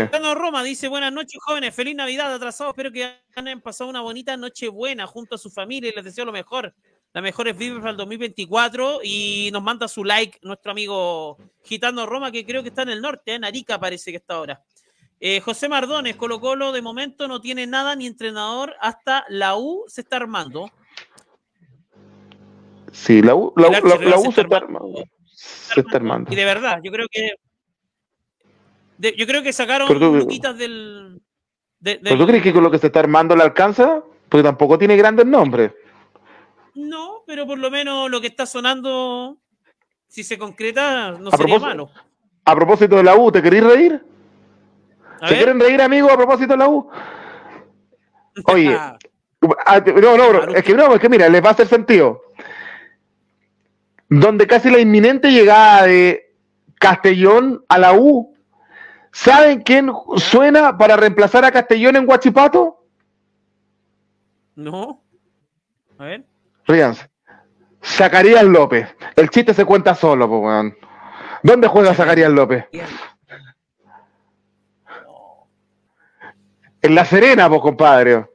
Gitano Roma dice, buenas noches jóvenes, feliz Navidad atrasados, espero que hayan pasado una bonita noche buena junto a su familia y les deseo lo mejor. Las mejores vibras para el 2024 y nos manda su like nuestro amigo Gitano Roma que creo que está en el norte, en Arica parece que está ahora. Eh, José Mardones, Colo Colo de momento no tiene nada ni entrenador, hasta la U se está armando. Sí, la U, la, U- la- la se U se está está armando. Se está armando. Y de verdad, yo creo que. De- yo creo que sacaron luquitas del. de- ¿Pero del- tú crees que con lo que se está armando le alcanza? Porque tampoco tiene grandes nombres. No, pero por lo menos lo que está sonando, si se concreta, no A sería malo. A propósito de la U, ¿te queréis reír? ¿Se ver. quieren reír, amigo, a propósito de la U? Oye, ah, no, no, bro, es que no, es que mira, les va a hacer sentido. Donde casi la inminente llegada de Castellón a la U ¿Saben quién suena para reemplazar a Castellón en Guachipato? No. A ver. Ríanse. Zacarías López. El chiste se cuenta solo, pues, weón. ¿Dónde juega Zacarías López? En La Serena, pues, compadre.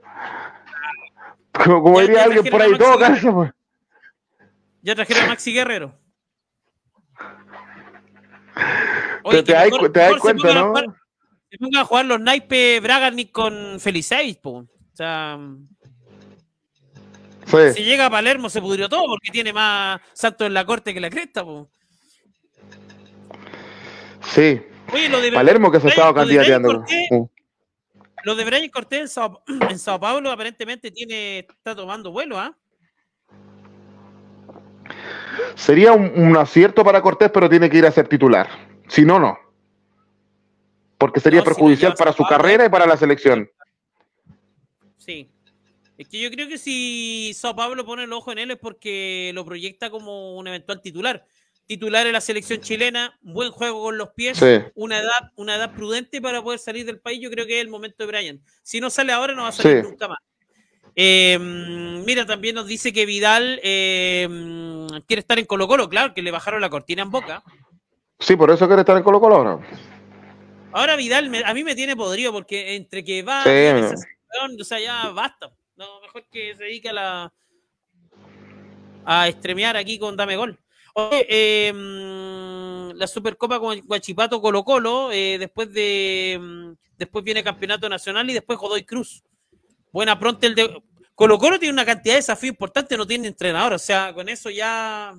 Como, diría alguien por ahí, todo caso, pues. Ya trajeron a Maxi Guerrero. Te, te que das mejor- cu- te das mejor se cuenta, ¿no? jugar- Se pongan a jugar los naipes Braganic con Felicevich, po. O sea, si llega a Palermo se pudrió todo porque tiene más santos en la corte que la cresta, po. Sí. Oye, lo de Palermo que se estaba candidateando. Lo de Brian Cortés en Sao, en Sao Paulo aparentemente tiene, está tomando vuelo, ¿ah? Sería un, un acierto para Cortés, pero tiene que ir a ser titular. Si no, no. Porque sería No, perjudicial para su Pablo, carrera y para la selección. Sí. Es que yo creo que si Sao Paulo pone el ojo en él es porque lo proyecta como un eventual titular. Titular en la selección chilena, buen juego con los pies, Sí. una edad, una edad prudente para poder salir del país. Yo creo que es el momento de Brian. Si no sale ahora, no va a salir Sí. nunca más. Eh, mira, también nos dice que Vidal eh, quiere estar en Colo Colo, claro, que le bajaron la cortina en boca. Sí, por eso quiere estar en Colo Colo ahora. Ahora Vidal me- a mí me tiene podrido porque entre que va, Sí, weón, o sea, ya basta. No, mejor que se dedique a la a estremear aquí con Dame Gol. Oye, eh, mm, la Supercopa con Guachipato Colo Colo, eh, después de mm, después viene Campeonato Nacional y después Godoy Cruz. Buena pronto el de Colo Colo tiene una cantidad de desafíos importantes, no tiene entrenador, o sea, con eso ya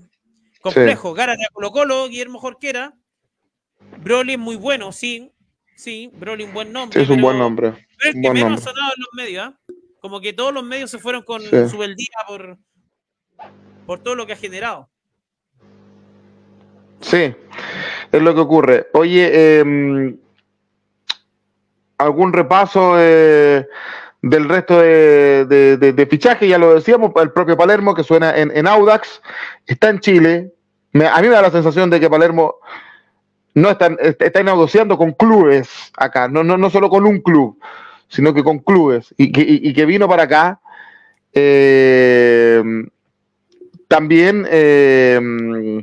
complejo. Gárate a Colo Colo, Guillermo Jorquera. Broly es muy bueno, sí. Sí, Broly un buen nombre. Sí, es un pero- buen nombre. pero un que buen menos nombre. sonado en los medios, ¿ah? Como que todos los medios se fueron con Sí. su beldía por, por todo lo que ha generado. Sí, es lo que ocurre. Oye, eh, algún repaso eh, del resto de, de, de- de fichaje, ya lo decíamos, el propio Palermo que suena en, en Audax, está en Chile. Me- a mí me da la sensación de que Palermo no está, está, está negociando con clubes acá, no, no, no solo con un club, sino que con clubes, y que, y- y que vino para acá. eh, también, eh,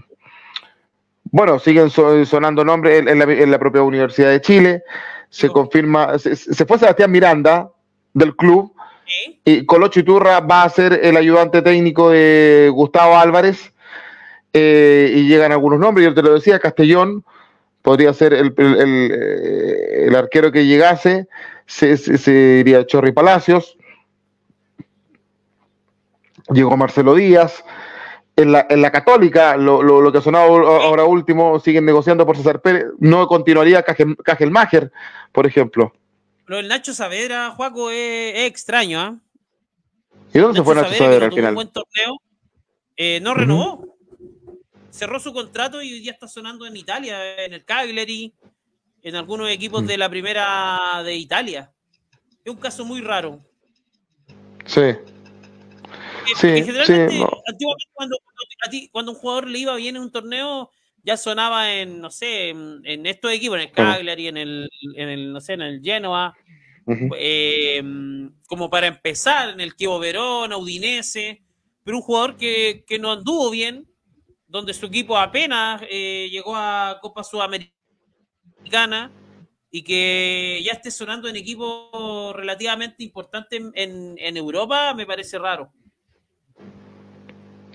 bueno, siguen so- sonando nombres en, en la, en la propia Universidad de Chile. Se confirma, se, se fue Sebastián Miranda del club ¿Sí? y Colocho Iturra va a ser el ayudante técnico de Gustavo Álvarez. eh, y llegan algunos nombres, yo te lo decía, Castellón podría ser el, el- el, eh, el arquero que llegase, se, se- se iría Chorri Palacios, llegó Marcelo Díaz. En la, en la Católica, lo, lo, lo que ha sonado ahora último, siguen negociando por César Pérez, no continuaría Cajel- Cajelmacher, por ejemplo. Lo del Nacho Saavedra, Juaco, es, es extraño, ¿ah? ¿Y dónde se fue Nacho Saavedra al tuvo un final? buen torneo, eh, no renovó. Cerró su contrato y hoy día está sonando en Italia, en el Cagliari, en algunos equipos Mm. de la primera de Italia. Es un caso muy raro. Sí. Que- Sí, generalmente, sí, no. antiguamente, cuando, cuando a ti- cuando un jugador le iba bien en un torneo, ya sonaba en, no sé, en, en estos equipos, en el. Cagliari, en el, en el, no sé, en el Genoa, eh, como para empezar, en el Chievo Verón, Udinese, pero un jugador que, que no anduvo bien, donde su equipo apenas eh, llegó a Copa Sudamericana y que ya esté sonando en equipos relativamente importantes en, en- en Europa, me parece raro.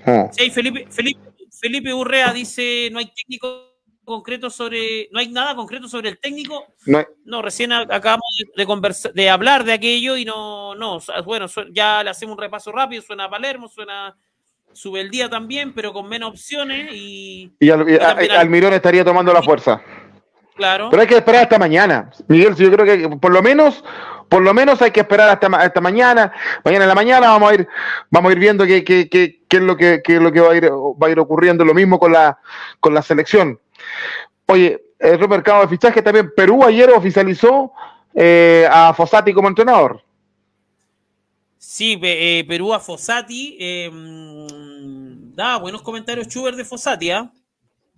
Ah. Sí, Felipe, Felipe, Felipe Urrea dice no hay técnico concreto sobre, no hay nada concreto sobre el técnico. No hay- No, recién a- acabamos de, conversa- de hablar de aquello y no, no, bueno, ya le hacemos un repaso rápido, suena Palermo, suena Subeldía también, pero con menos opciones y Y, Al- y- a- Almirón estaría tomando la fuerza. claro, Pero hay que esperar hasta mañana. Miguel, yo creo que por lo menos, por lo menos hay que esperar hasta, ma- hasta mañana. Mañana en la mañana vamos a ir, vamos a ir viendo qué, qué- qué- qué es lo que, qué es lo que va a ir, va a ir ocurriendo. Lo mismo con la, con la selección. Oye, el otro mercado de fichaje también. Perú ayer oficializó eh, a Fossati como entrenador. sí, eh, Perú a Fossati, eh, da buenos comentarios Chuber de Fossati, ¿ah?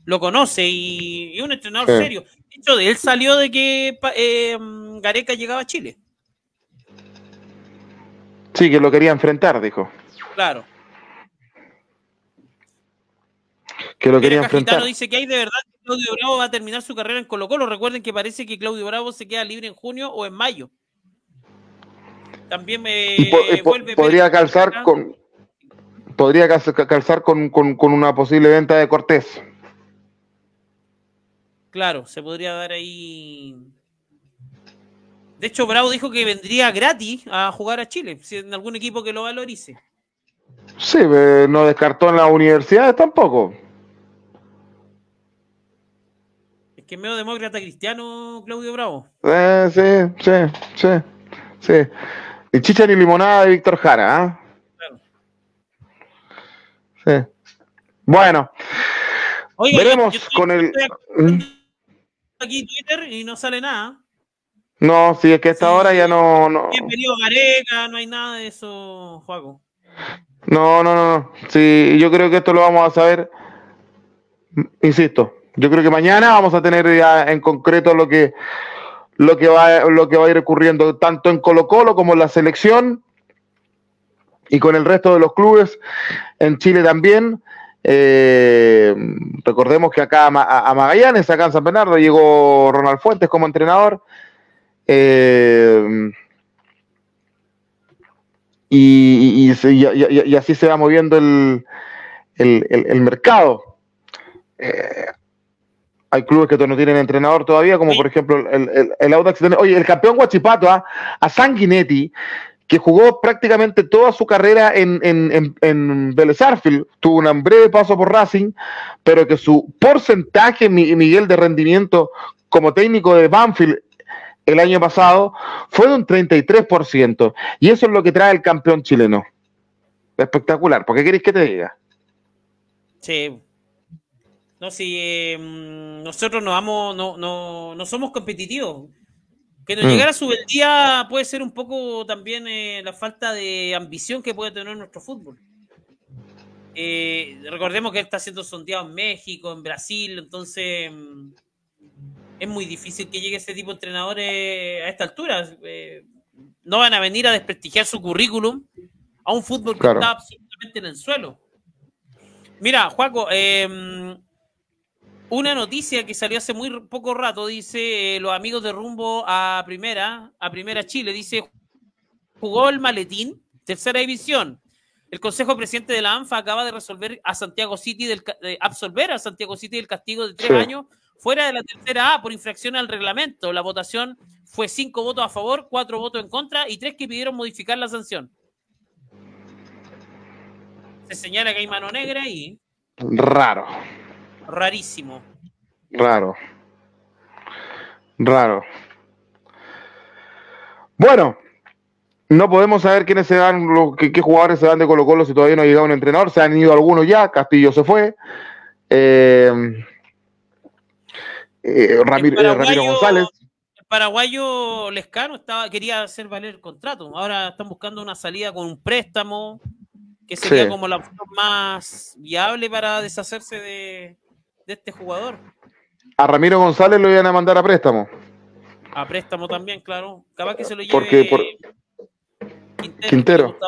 lo conoce y es un entrenador Sí. serio. De hecho, de él salió de que eh, Gareca llegaba a Chile. Sí, que lo quería enfrentar, dijo. Claro. Que lo quería enfrentar. dice que hay de verdad que Claudio Bravo va a terminar su carrera en Colo Colo. Recuerden que parece que Claudio Bravo se queda libre en junio o en mayo. También me Y po- y po- vuelve podría calzar con podría cal- calzar con, con- con una posible venta de Cortés. Claro, se podría dar ahí. De hecho, Bravo dijo que vendría gratis a jugar a Chile, si en algún equipo que lo valorice. Sí, eh, no descartó en las universidades tampoco. Es que es medio demócrata cristiano, Claudio Bravo. Eh, sí, sí, sí, sí. Y chicha ni limonada de Víctor Jara, ¿ah? Claro. Sí. Bueno, Veremos yo- yo estoy- con el- estoy ¿Mm? aquí Twitter y no sale nada. No, si es que a esta Sí. hora ya no, no, Bienvenido Gareca, no hay nada de eso, Juaco. no, no, no, no. Sí, yo creo que esto lo vamos a saber, insisto, yo creo que mañana vamos a tener ya en concreto lo que, lo que va, lo que va a ir ocurriendo tanto en Colo Colo como en la selección y con el resto de los clubes en Chile también. Eh, recordemos que acá a, a Magallanes, acá en San Bernardo, llegó Ronald Fuentes como entrenador. Eh, y, así se va moviendo el, el- el- el mercado. Eh, hay clubes que no tienen entrenador todavía, como por ejemplo el, el, el Audax. Oye, el campeón Guachipato, ¿ah? a Sanguinetti, que jugó prácticamente toda su carrera en, en, en, en Vélez tuvo un breve paso por Racing, pero que su porcentaje, Mi- Miguel, de rendimiento como técnico de Banfield el año pasado fue de un 33%. Y eso es lo que trae el campeón chileno. Espectacular. ¿Por qué queréis que te diga? Sí. No, si eh, mm, nosotros no vamos, no, no, no somos competitivos. Que nos Mm. llegara su día puede ser un poco también eh, la falta de ambición que puede tener nuestro fútbol. Eh, recordemos que él está siendo sondeado en México, en Brasil, entonces mm, es muy difícil que llegue ese tipo de entrenadores a esta altura. Eh, no van a venir a desprestigiar su currículum a un fútbol que Claro. está absolutamente en el suelo. Mira, Juaco, eh, una noticia que salió hace muy poco rato, dice eh, los amigos de rumbo a primera, a primera Chile, dice jugó el maletín, tercera división. El Consejo Presidente de la ANFA acaba de resolver a Santiago City del, de absolver a Santiago City del castigo de tres Sí. años fuera de la tercera A por infracción al reglamento. La votación fue cinco votos a favor, cuatro votos en contra y tres que pidieron modificar la sanción. Se señala que hay mano negra y Raro, rarísimo. raro. Raro. Bueno, no podemos saber quiénes se lo- qué, qué jugadores se van de Colo Colo si todavía no ha llegado un entrenador. Se han ido algunos ya, Castillo se fue. Eh, eh, Ramiro, eh, Ramiro González. El paraguayo Lescano estaba, quería hacer valer el contrato. Ahora están buscando una salida con un préstamo, que sería Sí. como la opción más viable para deshacerse de, de este jugador. A Ramiro González lo iban a mandar a préstamo. A préstamo también, claro. Capaz que se lo lleve Porque por- Quintero.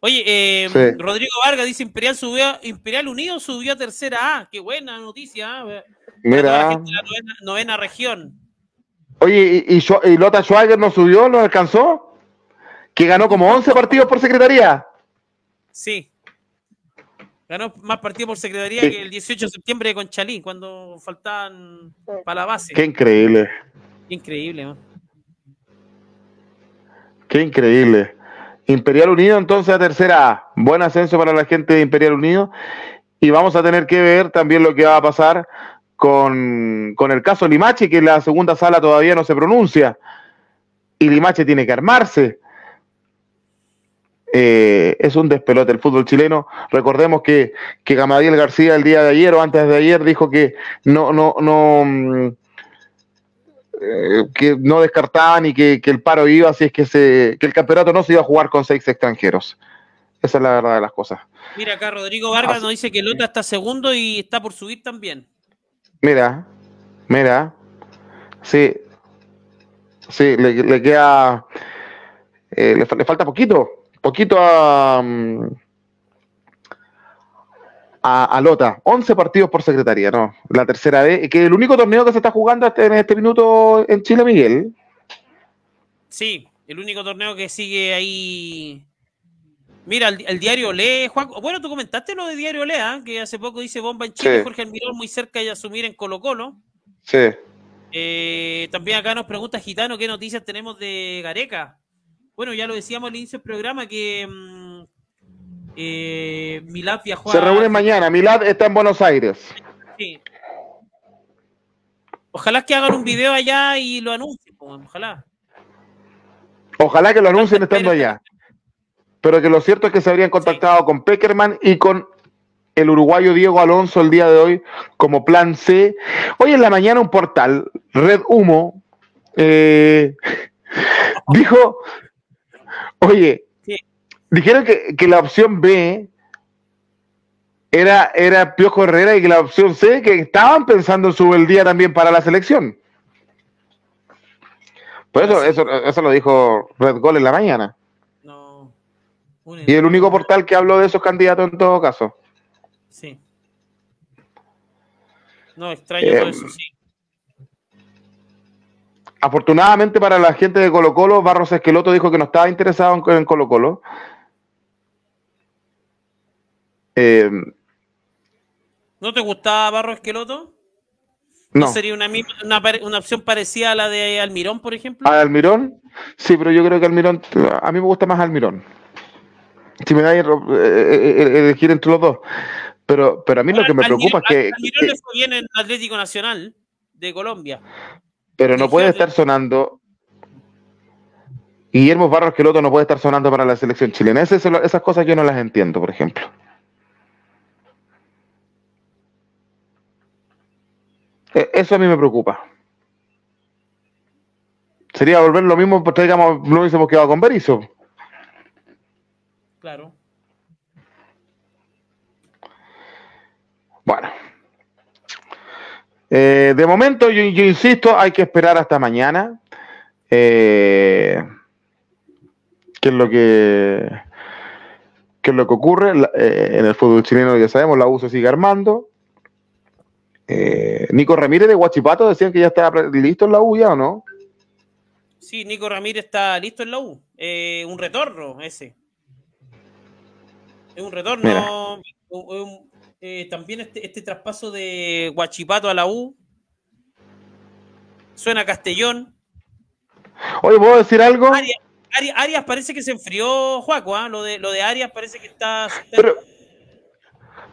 Oye, eh, Sí. Rodrigo Vargas dice Imperial subió, Imperial Unido subió a tercera A. Qué buena noticia. ¿ah? Mira. la novena, novena región. Oye, ¿y, y, Schwa- y Lota Schwager no subió? ¿No alcanzó? Que ganó como 11 partidos por secretaría. Sí. Ganó más partidos por secretaría Sí. que el 18 de septiembre de Conchalí, cuando faltaban para la base. Qué increíble. Increíble, ¿no? Qué increíble. Imperial Unido entonces a tercera. Buen ascenso para la gente de Imperial Unido. Y vamos a tener que ver también lo que va a pasar con, con el caso Limache, que la segunda sala todavía no se pronuncia. Y Limache tiene que armarse. Eh, es un despelote el fútbol chileno. Recordemos que, que Gamadiel García el día de ayer o antes de ayer dijo que no, no, no, mm, eh, que no descartaban y que, que el paro iba, así es que, se, que el campeonato no se iba a jugar con seis extranjeros. Esa es la verdad de las cosas. Mira acá, Rodrigo Vargas Así- nos dice que Lota está segundo y está por subir también. Mira, mira. Sí. Sí, le, queda. Eh, le, falta poquito. Poquito a. Mm, a, Lota. 11 partidos por secretaría, ¿no? La tercera vez. Que el único torneo que se está jugando en este minuto en Chile, Miguel. Sí, el único torneo que sigue ahí Mira, el, diario Lee, Juan. Bueno, tú comentaste lo de diario Lee, ¿ah? que hace poco dice bomba en Chile, Jorge Almirón muy cerca de asumir en Colo Colo. Sí. Eh, también acá nos pregunta Gitano qué noticias tenemos de Gareca. Bueno, ya lo decíamos al inicio del programa que mm, eh, Milad viajó Se reúne mañana, Milad está en Buenos Aires. Sí. Ojalá que hagan un video allá y lo anuncien, ojalá. Ojalá que lo anuncien estando allá pero que lo cierto es que se habrían contactado con Peckerman y con el uruguayo Diego Alonso el día de hoy como plan C. Hoy en la mañana un portal, Red Humo, eh, dijo, oye, dijeron que, la opción B era, era Piojo Herrera y que la opción C, que estaban pensando en su el día también para la selección. Por eso, eso, eso lo dijo Red Gol en la mañana. Y el único portal que habló de esos candidatos en todo caso. Sí. No, extraño todo eh, eso, sí. Afortunadamente para la gente de Colo Colo, Barros Esqueloto dijo que no estaba interesado en, Colo Colo. Eh, ¿No te gustaba Barros Esqueloto? No. ¿Sería una, una, opción parecida a la de Almirón, por ejemplo? ¿A Almirón? Sí, pero yo creo que Almirón, a mí me gusta más Almirón si me da eh, eh, eh, elegir entre los dos. Pero, pero a mí lo que me preocupa es que. Almirón le fue bien en Atlético Nacional de Colombia. Pero no puede estar sonando. Guillermo Barros otro no puede estar sonando para la selección chilena. Esas, esas cosas yo no las entiendo, por ejemplo. E, eso a mí me preocupa. Sería volver lo mismo, pues digamos, no hubiésemos quedado con Berizzo. Claro. Bueno. Eh, de momento, yo, insisto, hay que esperar hasta mañana. Eh, ¿Qué es lo que qué es lo que ocurre? Eh, en el fútbol chileno ya sabemos, la U se sigue armando. Nico Ramírez de Guachipato decían que ya estaba listo en la U ya o no? Sí, Nico Ramírez está listo en la U. un retorno ese. Es un retorno. Eh, también este, este, traspaso de Guachipato a la U. Suena Castellón. Oye, ¿puedo decir algo? Arias, parece que se enfrió, Juaco, ¿ah? lo, de, lo de Arias parece que está... Pero,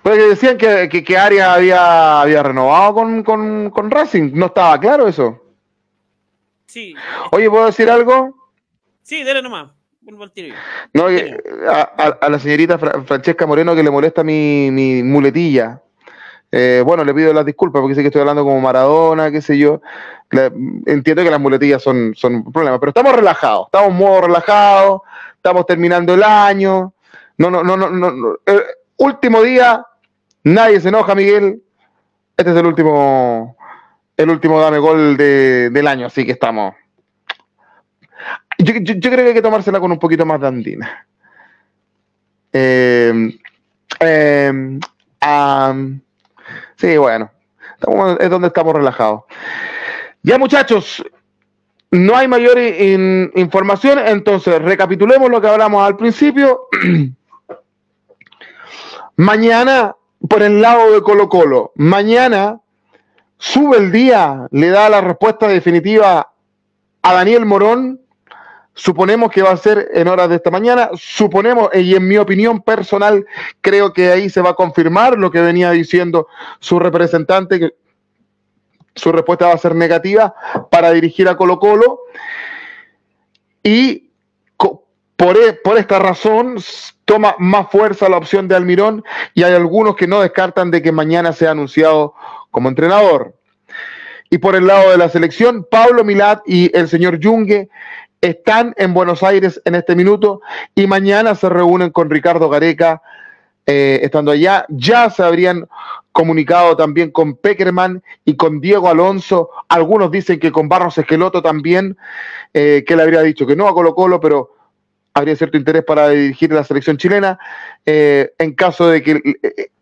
pero que decían que, que, Arias había, había renovado con, con, con Racing, ¿no estaba claro eso? Sí. Oye, ¿puedo decir algo? Sí, dale nomás. No, a, la señorita Francesca Moreno que le molesta mi, mi muletilla. Eh, bueno, le pido las disculpas porque sé que estoy hablando como Maradona, qué sé yo. entiendo que las muletillas son, son un problema, pero estamos relajados, estamos modo relajado, estamos terminando el año. No, no, no, no, no. último día, nadie se enoja, Miguel. Este es el último, el último dame gol del año, así que estamos, yo, creo que hay que tomársela con un poquito más de andina. Eh, eh, sí, bueno, es donde estamos relajados. Ya muchachos, no hay mayor información, entonces recapitulemos lo que hablamos al principio. mañana, por el lado de Colo Colo, mañana sube el día, le da la respuesta definitiva a Daniel Morón Suponemos que va a ser en horas de esta mañana. Suponemos, y en mi opinión personal, creo que ahí se va a confirmar lo que venía diciendo su representante, que su respuesta va a ser negativa para dirigir a Colo Colo. Y por, e, por esta razón toma más fuerza la opción de Almirón y hay algunos que no descartan de que mañana sea anunciado como entrenador. Y por el lado de la selección, Pablo Milat y el señor Yungue están en Buenos Aires en este minuto y mañana se reúnen con Ricardo Gareca eh, estando allá, ya se habrían comunicado también con Peckerman y con Diego Alonso. Algunos dicen que con Barros Esqueloto también, eh, que le habría dicho que no a Colo Colo, pero habría cierto interés para dirigir la selección chilena eh, en caso de que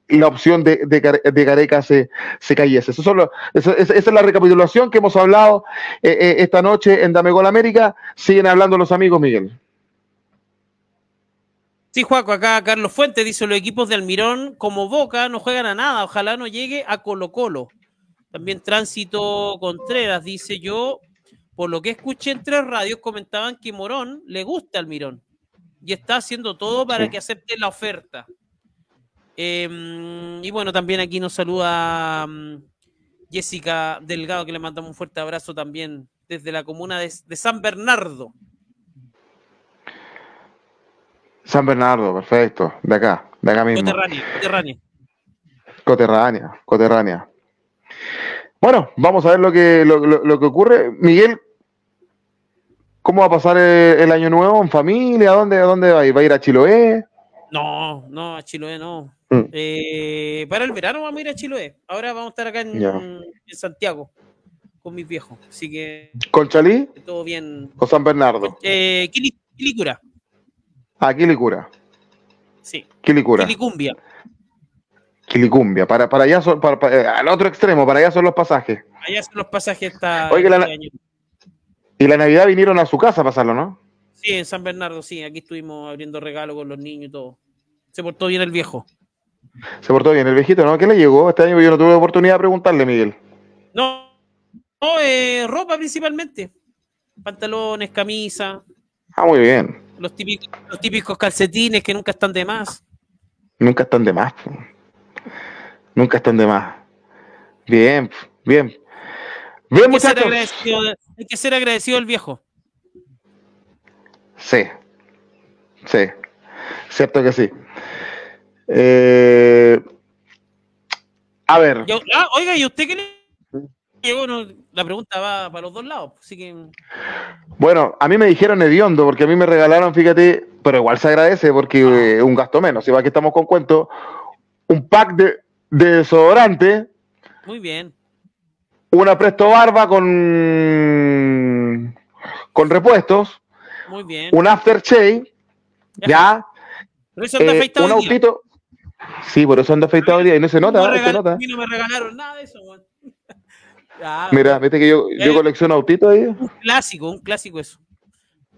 la opción de, de, Gareca se, se cayese. Eso solo, esa es la recapitulación que hemos hablado esta noche en Dame Gol América. Siguen hablando los amigos, Miguel. Sí, Juaco, acá Carlos Fuentes dice, los equipos de Almirón como Boca no juegan a nada, ojalá no llegue a Colo Colo. También Tránsito Contreras dice, yo, por lo que escuché en tres radios, comentaban que Morón le gusta Almirón y está haciendo todo para que acepte la oferta. Em, y bueno, también aquí nos saluda mm, Jessica Delgado, que le mandamos un fuerte abrazo también desde la comuna de San Bernardo. San Bernardo, perfecto. De acá, de acá mismo. Coterránea, coterránea. Coterránea, coterránea. Bueno, vamos a ver lo que, lo, que ocurre. Miguel, ¿cómo va a pasar el, año nuevo en familia? ¿A dónde, a dónde va a ir? ¿Va a ir a Chiloé? No, no, a Chiloé no. Mm. Eh, para el verano vamos a ir a Chiloé. Ahora vamos a estar acá en, Santiago con mis viejos. Así que. ¿Con Chalí? Todo bien. ¿O San Bernardo? Eh, Quilicura. Ah, Quilicura. Sí. Quilicura. Quilicumbia. Quilicumbia. Para, para allá son, eh, al otro extremo, para allá son los pasajes. Allá son los pasajes esta, Oye, la, este Y la Navidad vinieron a su casa a pasarlo, ¿no? Sí, en San Bernardo, sí. Aquí estuvimos abriendo regalos con los niños y todo. Se portó bien el viejo. Se portó bien el viejito, ¿no? ¿Qué le llegó? Este año yo no tuve oportunidad de preguntarle, Miguel. No, no eh, ropa principalmente. Pantalones, camisa. Ah, muy bien. Los típicos, los típicos calcetines que nunca están de más. Nunca están de más. Nunca están de más. Bien, bien. Bien, hay muchachos. hay que ser agradecido al viejo. Sí. Sí. Cierto que sí. Eh, a ver. ah, oiga, ¿y usted qué le la pregunta va para los dos lados. Así que... Bueno, a mí me dijeron hediondo, porque a mí me regalaron, fíjate, pero igual se agradece porque ah. es un gasto menos. Va que estamos con cuento, un pack de, desodorante. Muy bien. Una presto barba con, con repuestos. Muy bien. Un aftershave. Ya. Pero eso eh, un autito. Sí, por eso anda afeitado día y no se nota. No se nota. A mí no me regalaron nada de eso, Mira, viste que yo, yo colecciono autitos ahí. Un clásico, un clásico eso.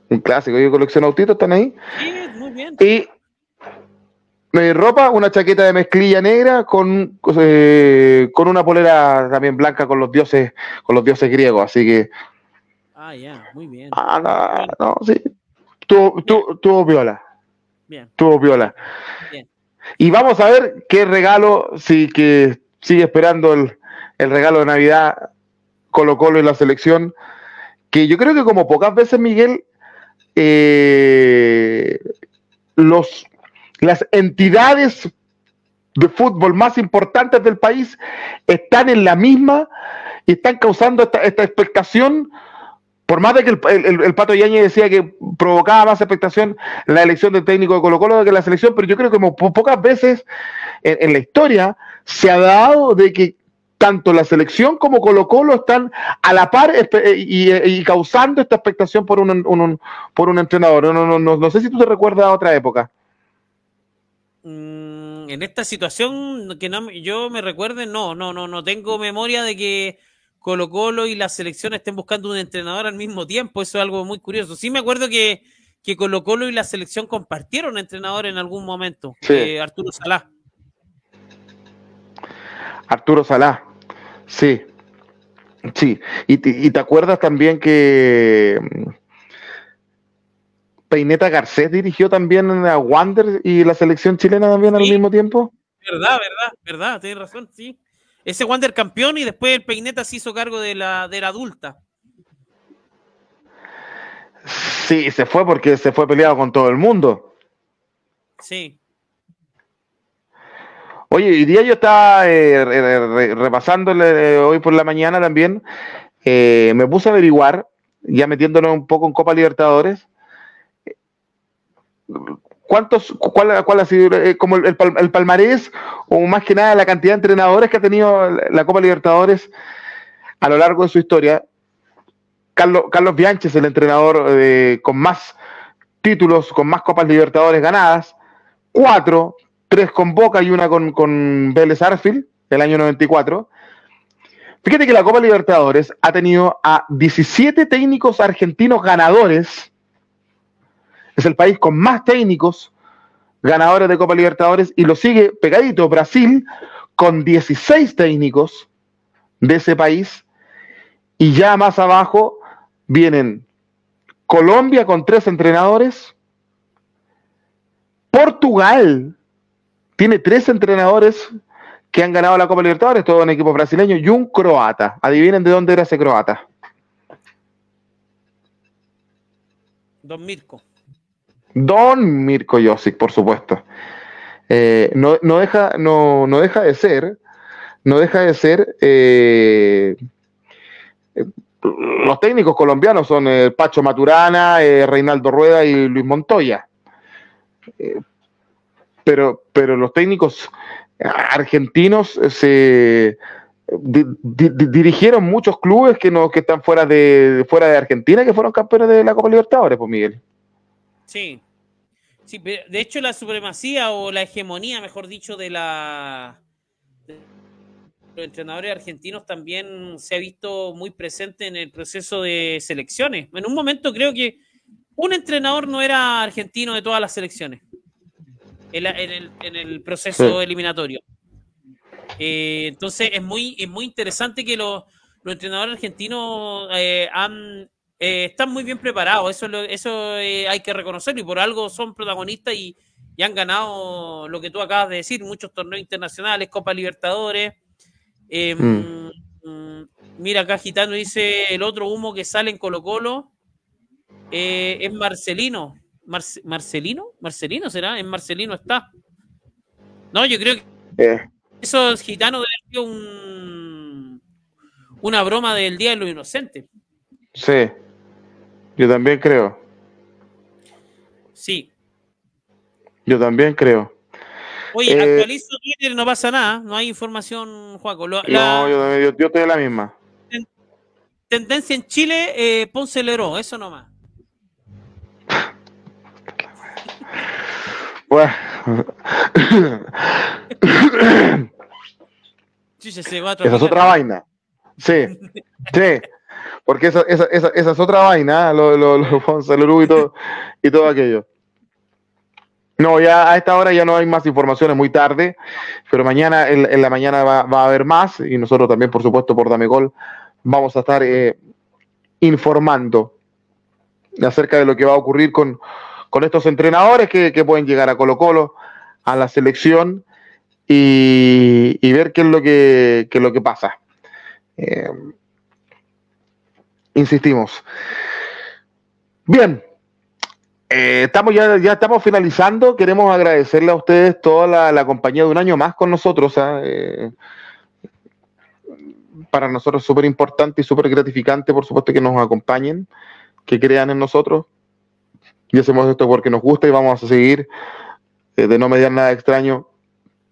Un clásico, yo colecciono autitos, están ahí. Sí, muy bien. Y ropa, una chaqueta de mezclilla negra con, eh, con una polera también blanca con los dioses, con los dioses griegos, así que. Ah, ya, muy bien. Ah, no, no, sí. Tuvo, tuvo, viola. Bien. Tuvo viola. Bien. Y vamos a ver qué regalo, si que sigue esperando el, el regalo de Navidad Colo Colo y la selección, que yo creo que como pocas veces, Miguel, eh, los, las entidades de fútbol más importantes del país están en la misma y están causando esta, expectación, por más de que el, Pato Yañez decía que provocaba más expectación la elección del técnico de Colo Colo que la selección, pero yo creo que como pocas veces en la historia se ha dado de que tanto la selección como Colo Colo están a la par eh, y, causando esta expectación por un, por un entrenador. No, no, no, sé si tú te recuerdas a otra época. Mm, en esta situación que no, yo me recuerde, no, no, no, no tengo memoria de que Colo Colo y la selección estén buscando un entrenador al mismo tiempo. Eso es algo muy curioso. Sí me acuerdo que, que Colo Colo y la selección compartieron entrenador en algún momento. Eh, Arturo Salá. Arturo Salá. Sí, sí. Y, te acuerdas también que mm, Peineta Garcés dirigió también a Wander y la selección chilena también al mismo tiempo. Verdad, verdad, verdad, tienes razón, sí. Ese Wander campeón y después el Peineta se hizo cargo de la, de la adulta. Sí, se fue porque se fue peleado con todo el mundo. Sí. Oye, hoy día yo estaba eh, repasándole hoy por la mañana también. Eh, me puse a averiguar, ya metiéndonos un poco en Copa Libertadores, ¿cuántos, cuál, cuál ha sido eh, como el, el, palmarés o más que nada la cantidad de entrenadores que ha tenido la Copa Libertadores a lo largo de su historia? Carlos, Carlos Bianchi el entrenador eh, con más títulos, con más Copas Libertadores ganadas, cuatro, tres con Boca y una con, con Vélez Arfield, el año 94. Fíjate que la Copa Libertadores ha tenido a 17 técnicos argentinos ganadores. Es el país con más técnicos ganadores de Copa Libertadores y lo sigue pegadito Brasil con 16 técnicos de ese país. Y ya más abajo vienen Colombia con tres entrenadores, Portugal tiene tres entrenadores que han ganado la Copa Libertadores, todo un equipo brasileño, y un croata. Adivinen de dónde era ese croata. Don. Don Mirko Josic, por supuesto. Eh, no, deja, no, deja de ser, no deja de ser. Eh, los técnicos colombianos son eh, Pacho Maturana, Reinaldo Rueda y Luis Montoya. pero, pero los técnicos argentinos se dirigieron muchos clubes que no que están fuera de fuera de Argentina que fueron campeones de la Copa Libertadores, pues Miguel. Sí. Sí, de hecho la supremacía o la hegemonía, mejor dicho, de la de los entrenadores argentinos también se ha visto muy presente en el proceso de selecciones. En un momento creo que un entrenador no era argentino de todas las selecciones en, el, proceso eliminatorio. Eh, entonces es muy, es muy interesante que los, entrenadores argentinos eh, han, eh, están muy bien preparados, eso, eso hay que reconocerlo y por algo son protagonistas y, han ganado lo que tú acabas de decir, muchos torneos internacionales, Copa Libertadores. Mm. Mm, mira acá Gitano dice el otro humo que sale en Colo Colo es Marcelino. Marcelino, Marcelino será, en Marcelino está. No, yo creo que eh. eso es gitano debe ser un, una broma del Día de los Inocentes. Sí, yo también creo. Sí. Yo también creo. Oye, eh, actualizo Twitter, no pasa nada, no hay información, Juaco. no, yo, yo, yo, estoy en la misma. Tendencia en Chile, eh, Ponce Leró, eso nomás. Bueno. esa es otra vaina. Sí, sí. Porque esa, esa, esa, esa es otra vaina, ¿eh? lo, lo, lo y todo, y todo aquello. No, ya a esta hora ya no hay más informaciones, muy tarde, pero mañana en, la mañana va, va, a haber más y nosotros también, por supuesto, por Dame Gol, vamos a estar eh, informando acerca de lo que va a ocurrir con, con estos entrenadores que, pueden llegar a Colo Colo, a la selección y, ver qué es lo que, lo que pasa. Eh, insistimos. Bien, eh, estamos ya, ya estamos finalizando. Queremos agradecerle a ustedes toda la, compañía de un año más con nosotros. ¿ah? Eh, para nosotros es súper importante y súper gratificante, por supuesto, que nos acompañen, que crean en nosotros y hacemos esto porque nos gusta y vamos a seguir eh, de no mediar nada extraño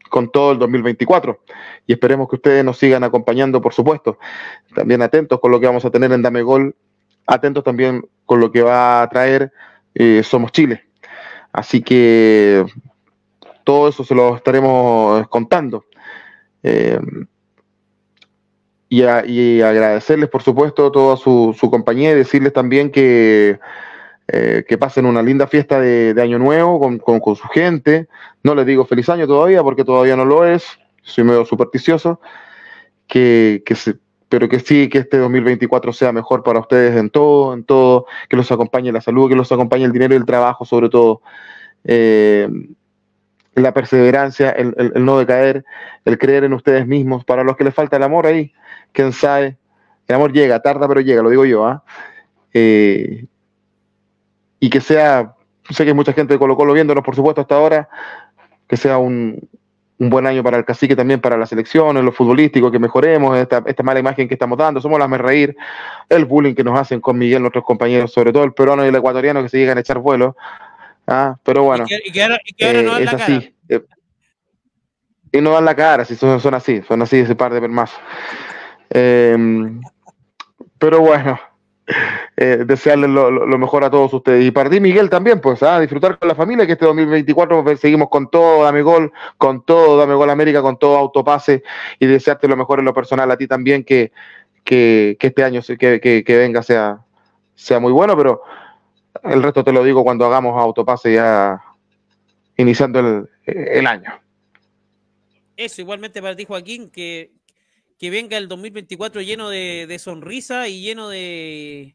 con todo el 2024. Y esperemos que ustedes nos sigan acompañando, por supuesto. También atentos con lo que vamos a tener en Dame Gol, atentos también con lo que va a traer eh, Somos Chile. Así que todo eso se lo estaremos contando. Eh, y, agradecerles, por supuesto, toda su compañía y decirles también que eh, que pasen una linda fiesta de, Año Nuevo con, su gente. No les digo feliz año todavía porque todavía no lo es, soy medio supersticioso, que, pero que sí, que este 2024 sea mejor para ustedes en todo, en todo, que los acompañe la salud, que los acompañe el dinero y el trabajo sobre todo. Eh, la perseverancia, el, no decaer, el creer en ustedes mismos. Para los que les falta el amor ahí, quién sabe, el amor llega, tarda pero llega, lo digo yo. ¿ah? ¿eh? Y que sea, sé que hay mucha gente de Colo Colo viéndonos, por supuesto, hasta ahora, que sea un, buen año para el cacique, también para la selección, en lo futbolístico, que mejoremos esta, mala imagen que estamos dando, somos las me reír, el bullying que nos hacen con Miguel, nuestros compañeros, sobre todo el peruano y el ecuatoriano que se llegan a echar vuelo, Ah, pero bueno. Y que, ahora, no dan la cara. y no dan la cara, si son, son así, son así ese par de más. Em, pero bueno, eh, desearles lo, mejor a todos ustedes. Y para ti, Miguel, también, pues, a ¿ah? disfrutar con la familia, que este 2024 seguimos con todo, dame gol, con todo, dame gol América, con todo autopase, y desearte lo mejor en lo personal a ti también, que, que, este año que, que, venga sea, sea muy bueno, pero el resto te lo digo cuando hagamos autopase ya iniciando el, el año. Eso, igualmente para ti, Joaquín, que que venga el 2024 lleno de, sonrisa y lleno de,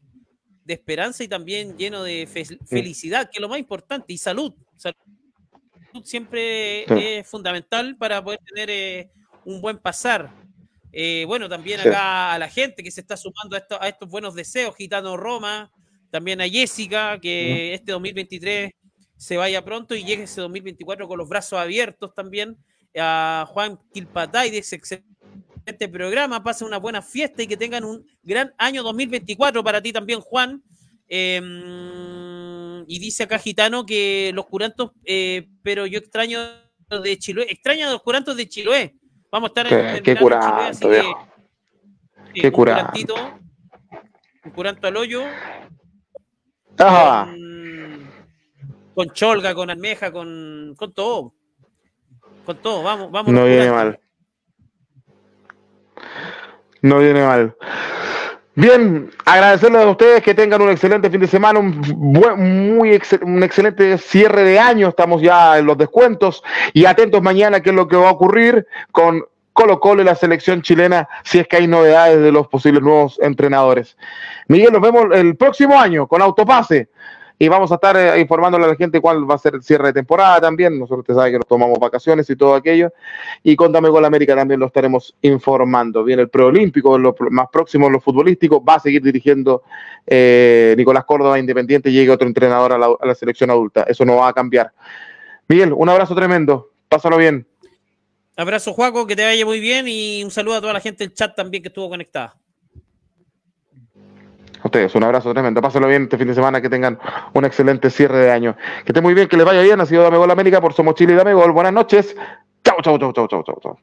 esperanza y también lleno de felicidad, que es lo más importante, y salud. Salud siempre es fundamental para poder tener eh, un buen pasar. Eh, bueno, también acá a la gente que se está sumando a, estos buenos deseos, Gitano Roma, también a Jessica, que este 2023 se vaya pronto y llegue ese 2024 con los brazos abiertos también, a Juan Quilpatay, dice este programa, pasen una buena fiesta y que tengan un gran año 2024 para ti también, Juan. Em, y dice acá Gitano que los curantos, eh, pero yo extraño de Chiloé, extraño a los curantos de Chiloé. Vamos a estar en, ¿Qué, curanto, ¿Qué curantito, un curanto al hoyo. Con, con, cholga, con almeja, con, con todo. Con todo, vamos, vamos. No viene mal. No viene mal. Bien, agradecerles a ustedes que tengan un excelente fin de semana, un, muy un excelente cierre de año. Estamos ya en los descuentos y atentos mañana qué es lo que va a ocurrir con Colo Colo y la selección chilena si es que hay novedades de los posibles nuevos entrenadores. Miguel, nos vemos el próximo año con Autopase y vamos a estar eh, informándole a la gente cuál va a ser el cierre de temporada también. Nosotros usted sabe que nos tomamos vacaciones y todo aquello. Y con Dame Gol América también lo estaremos informando. Viene el preolímpico, lo más próximo, lo futbolístico. Va a seguir dirigiendo eh, Nicolás Córdoba Independiente. Llegue otro entrenador a la, a la selección adulta. Eso no va a cambiar. Miguel, un abrazo tremendo. Pásalo bien. Abrazo, Juaco, que te vaya muy bien y un saludo a toda la gente del chat también que estuvo conectada ustedes un abrazo tremendo. Pásenlo bien este fin de semana, que tengan un excelente cierre de año. Que esté muy bien, que les vaya bien. Ha sido Dame Gol América por Somos Chile y Dame Gol. Buenas noches. Chau, chau, chau, chau, chau, chau.